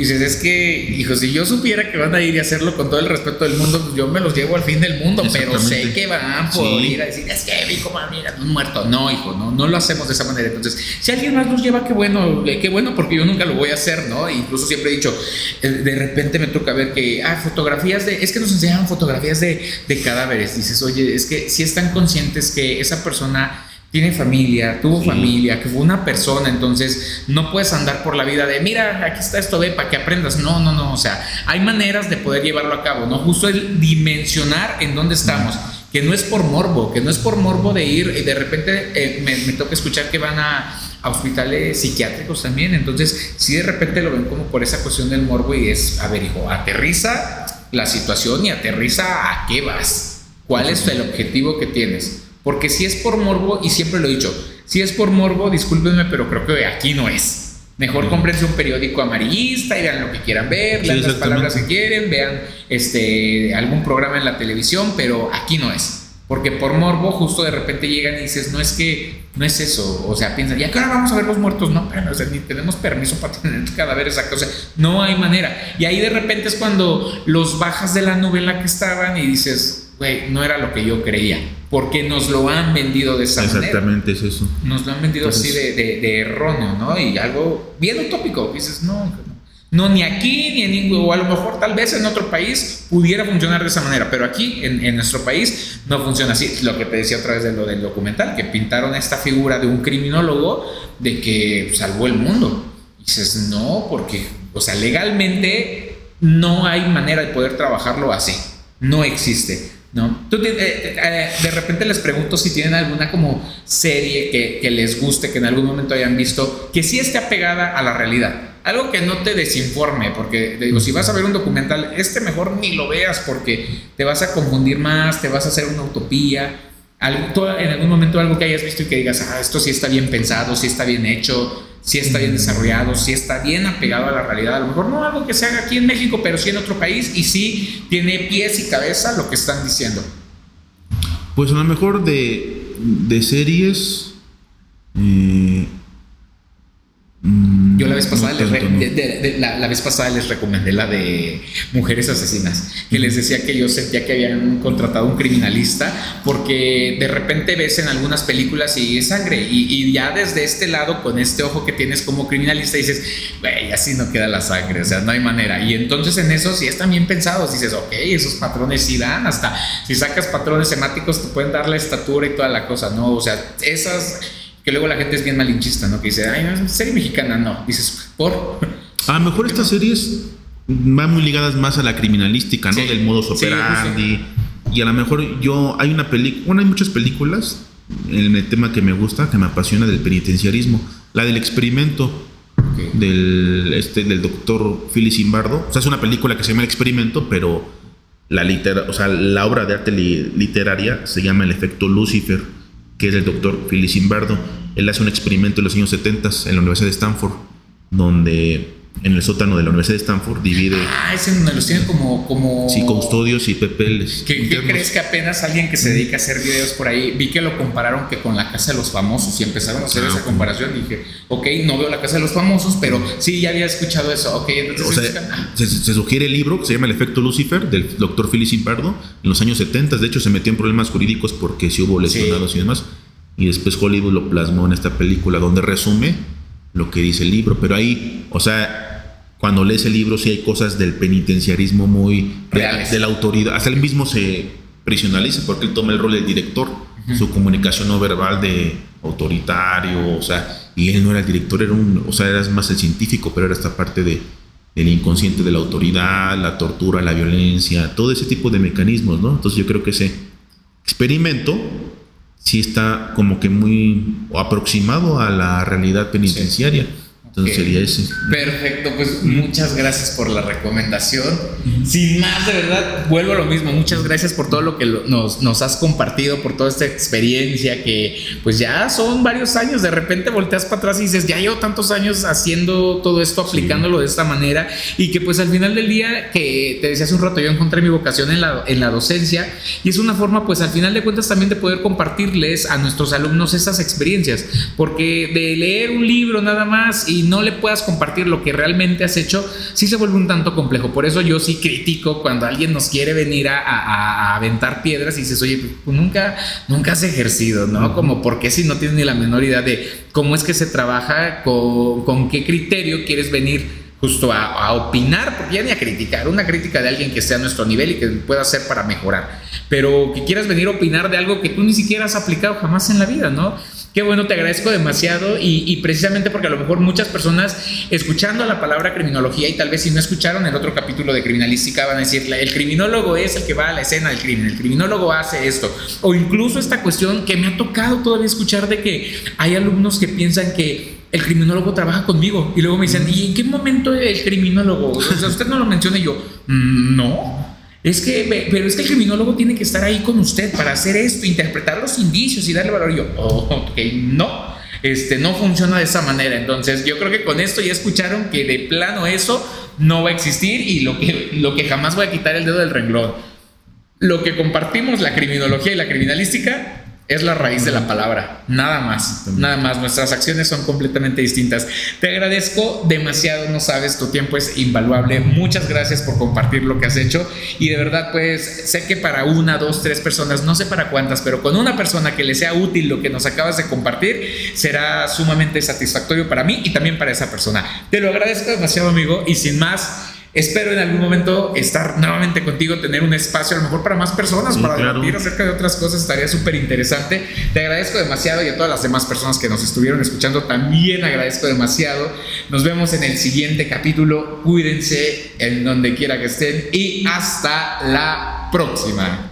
Dices, es que, hijo, si yo supiera que van a ir y hacerlo con todo el respeto del mundo, pues yo me los llevo al fin del mundo, pero sé que van por ir a decir, es que mi mira, un muerto. No, hijo, no, no lo hacemos de esa manera. Entonces, si alguien más nos lleva, qué bueno, qué bueno, porque yo nunca lo voy a hacer, ¿no? Incluso siempre he dicho, eh, de repente me toca ver que, ah, fotografías de, es que nos enseñan fotografías de, de cadáveres. Dices, oye, es que si están conscientes que esa persona tiene familia, tuvo familia, que fue una persona, entonces no puedes andar por la vida de, mira, aquí está esto, ve, para que aprendas. No, no, no, o sea, hay maneras de poder llevarlo a cabo, ¿no? Justo el dimensionar en dónde estamos, que no es por morbo, que no es por morbo de ir y de repente eh, me, toca escuchar que van a, hospitales psiquiátricos también, entonces si de repente lo ven como por esa cuestión del morbo y es, a ver, hijo, aterriza la situación y aterriza a qué vas, cuál es el objetivo que tienes. Porque si es por morbo, y siempre lo he dicho, si es por morbo, discúlpenme, pero creo que aquí no es. Mejor cómprense un periódico amarillista y vean lo que quieran ver, lean las palabras que quieren, vean este, algún programa en la televisión, pero aquí no es. Porque por morbo justo de repente llegan y dices, no es que, no es eso. O sea, piensan, ¿y qué hora vamos a ver los muertos? No, pero ni tenemos permiso para tener cadáveres acá. O sea, no hay manera. Y ahí de repente es cuando los bajas de la novela que estaban y dices, güey, no era lo que yo creía, porque nos lo han vendido de esa manera. Exactamente, es eso. Nos lo han vendido así de, de, erróneo, ¿no? Y algo bien utópico. Dices, no, no, ni aquí, ni en ningún, o a lo mejor tal vez en otro país pudiera funcionar de esa manera, pero aquí en, en, nuestro país no funciona así. Lo que te decía otra vez de lo del documental, que pintaron esta figura de un criminólogo de que salvó el mundo. Y dices, no, porque, o sea, legalmente no hay manera de poder trabajarlo así. No existe. ¿No? Tú, eh, eh, de repente les pregunto si tienen alguna como serie que, les guste, que en algún momento hayan visto, que sí esté apegada a la realidad. Algo que no te desinforme, porque digo, si vas a ver un documental, este mejor ni lo veas porque te vas a confundir más, te vas a hacer una utopía. En algún momento algo que hayas visto y que digas, ah, esto sí está bien pensado, sí está bien hecho, si está bien desarrollado, si está bien apegado a la realidad. A lo mejor no algo que se haga aquí en México, pero sí en otro país y sí tiene pies y cabeza lo que están diciendo. Pues a lo mejor de, de series... Eh, yo la vez pasada, les la, vez pasada les recomendé la de Mujeres Asesinas, que les decía que yo sentía que habían contratado un criminalista, porque de repente ves en algunas películas y es sangre, y, ya desde este lado, con este ojo que tienes como criminalista, dices, güey, así no queda la sangre, o sea, no hay manera. Y entonces en eso sí están bien pensados, dices, ok, esos patrones sí dan, hasta si sacas patrones semáticos te pueden dar la estatura y toda la cosa, ¿no? O sea, esas que luego la gente es bien malinchista, ¿no? Que dice, ay, no, serie mexicana, no. Dices, ¿por? A lo mejor estas series van muy ligadas más a la criminalística, ¿no? Del modo operandi. y a lo mejor yo, hay una película, bueno, hay muchas películas en el tema que me gusta, que me apasiona del penitenciarismo. La del experimento del, este, del doctor Philly Zimbardo. O sea, es una película que se llama El Experimento, pero la, litera, o sea, la obra de arte literaria se llama El efecto Lucifer que es el doctor Philip Zimbardo. Él hace un experimento en los años 70 en la Universidad de Stanford, donde en el sótano de la Universidad de Stanford divide. Ah, ese donde los tienen como. como sí, custodios y pepeles. ¿Qué, crees que apenas alguien que se dedica a hacer videos por ahí? Vi que lo compararon que con la Casa de los Famosos y empezaron a hacer ah, esa comparación. Y dije, ok, no veo la Casa de los Famosos, pero sí, ya había escuchado eso. Ok, entonces. se, sugiere el libro que se llama El efecto Lucifer del doctor Philip Zimbardo en los años 70. De hecho, se metió en problemas jurídicos porque sí hubo lesionados y demás. Y después Hollywood lo plasmó en esta película donde resume lo que dice el libro. Pero ahí, o sea, cuando lees el libro sí hay cosas del penitenciarismo muy... De, la autoridad. Hasta él mismo se prisionaliza porque él toma el rol del director. Su comunicación no verbal de autoritario, o sea, y él no era el director, era un, o sea, era más el científico, pero era esta parte de el inconsciente de la autoridad, la tortura, la violencia, todo ese tipo de mecanismos, ¿no? Entonces yo creo que ese experimento sí está como que muy aproximado a la realidad penitenciaria. Entonces sería ese. Perfecto, pues muchas gracias por la recomendación. Sin más, de verdad, vuelvo a lo mismo. Muchas gracias por todo lo que nos, nos, has compartido, por toda esta experiencia que pues ya son varios años. De repente volteas para atrás y dices, ya llevo tantos años haciendo todo esto, aplicándolo de esta manera y que pues al final del día, que te decía hace un rato, yo encontré mi vocación en la, en la docencia y es una forma pues al final de cuentas también de poder compartirles a nuestros alumnos esas experiencias. Porque de leer un libro nada más y no le puedas compartir lo que realmente has hecho, sí se vuelve un tanto complejo. Por eso yo sí critico cuando alguien nos quiere venir a, aventar piedras y dices, oye, pues nunca, nunca has ejercido, ¿no? Como, ¿por qué si no tienes ni la menor idea de cómo es que se trabaja, con, con qué criterio quieres venir? Justo a, opinar, ya ni a criticar, una crítica de alguien que esté a nuestro nivel y que pueda hacer para mejorar, pero que quieras venir a opinar de algo que tú ni siquiera has aplicado jamás en la vida, ¿no? Qué bueno, te agradezco demasiado y, precisamente porque a lo mejor muchas personas escuchando la palabra criminología y tal vez si no escucharon el otro capítulo de criminalística van a decir, el criminólogo es el que va a la escena del crimen, el criminólogo hace esto, o incluso esta cuestión que me ha tocado todavía escuchar de que hay alumnos que piensan que el criminólogo trabaja conmigo. Y luego me dicen, ¿y en qué momento el criminólogo? O sea, usted no lo menciona y yo, mm, no. Es que, pero es que el criminólogo tiene que estar ahí con usted para hacer esto, interpretar los indicios y darle valor. Y yo, oh, ok, no. Este, no funciona de esa manera. Entonces, yo creo que con esto ya escucharon que de plano eso no va a existir y lo que, lo que jamás voy a quitar el dedo del renglón. Lo que compartimos, la criminología y la criminalística, es la raíz de la palabra, nada más, nada más. Nuestras acciones son completamente distintas. Te agradezco demasiado, no sabes, tu tiempo es invaluable. Muchas gracias por compartir lo que has hecho y de verdad, pues sé que para una, dos, tres personas, no sé para cuántas, pero con una persona que le sea útil lo que nos acabas de compartir, será sumamente satisfactorio para mí y también para esa persona. Te lo agradezco demasiado, amigo, y sin más. Espero en algún momento estar nuevamente contigo, tener un espacio a lo mejor para más personas, para debatir acerca de otras cosas, estaría súper interesante. Te agradezco demasiado y a todas las demás personas que nos estuvieron escuchando también agradezco demasiado. Nos vemos en el siguiente capítulo, cuídense en donde quiera que estén y hasta la próxima.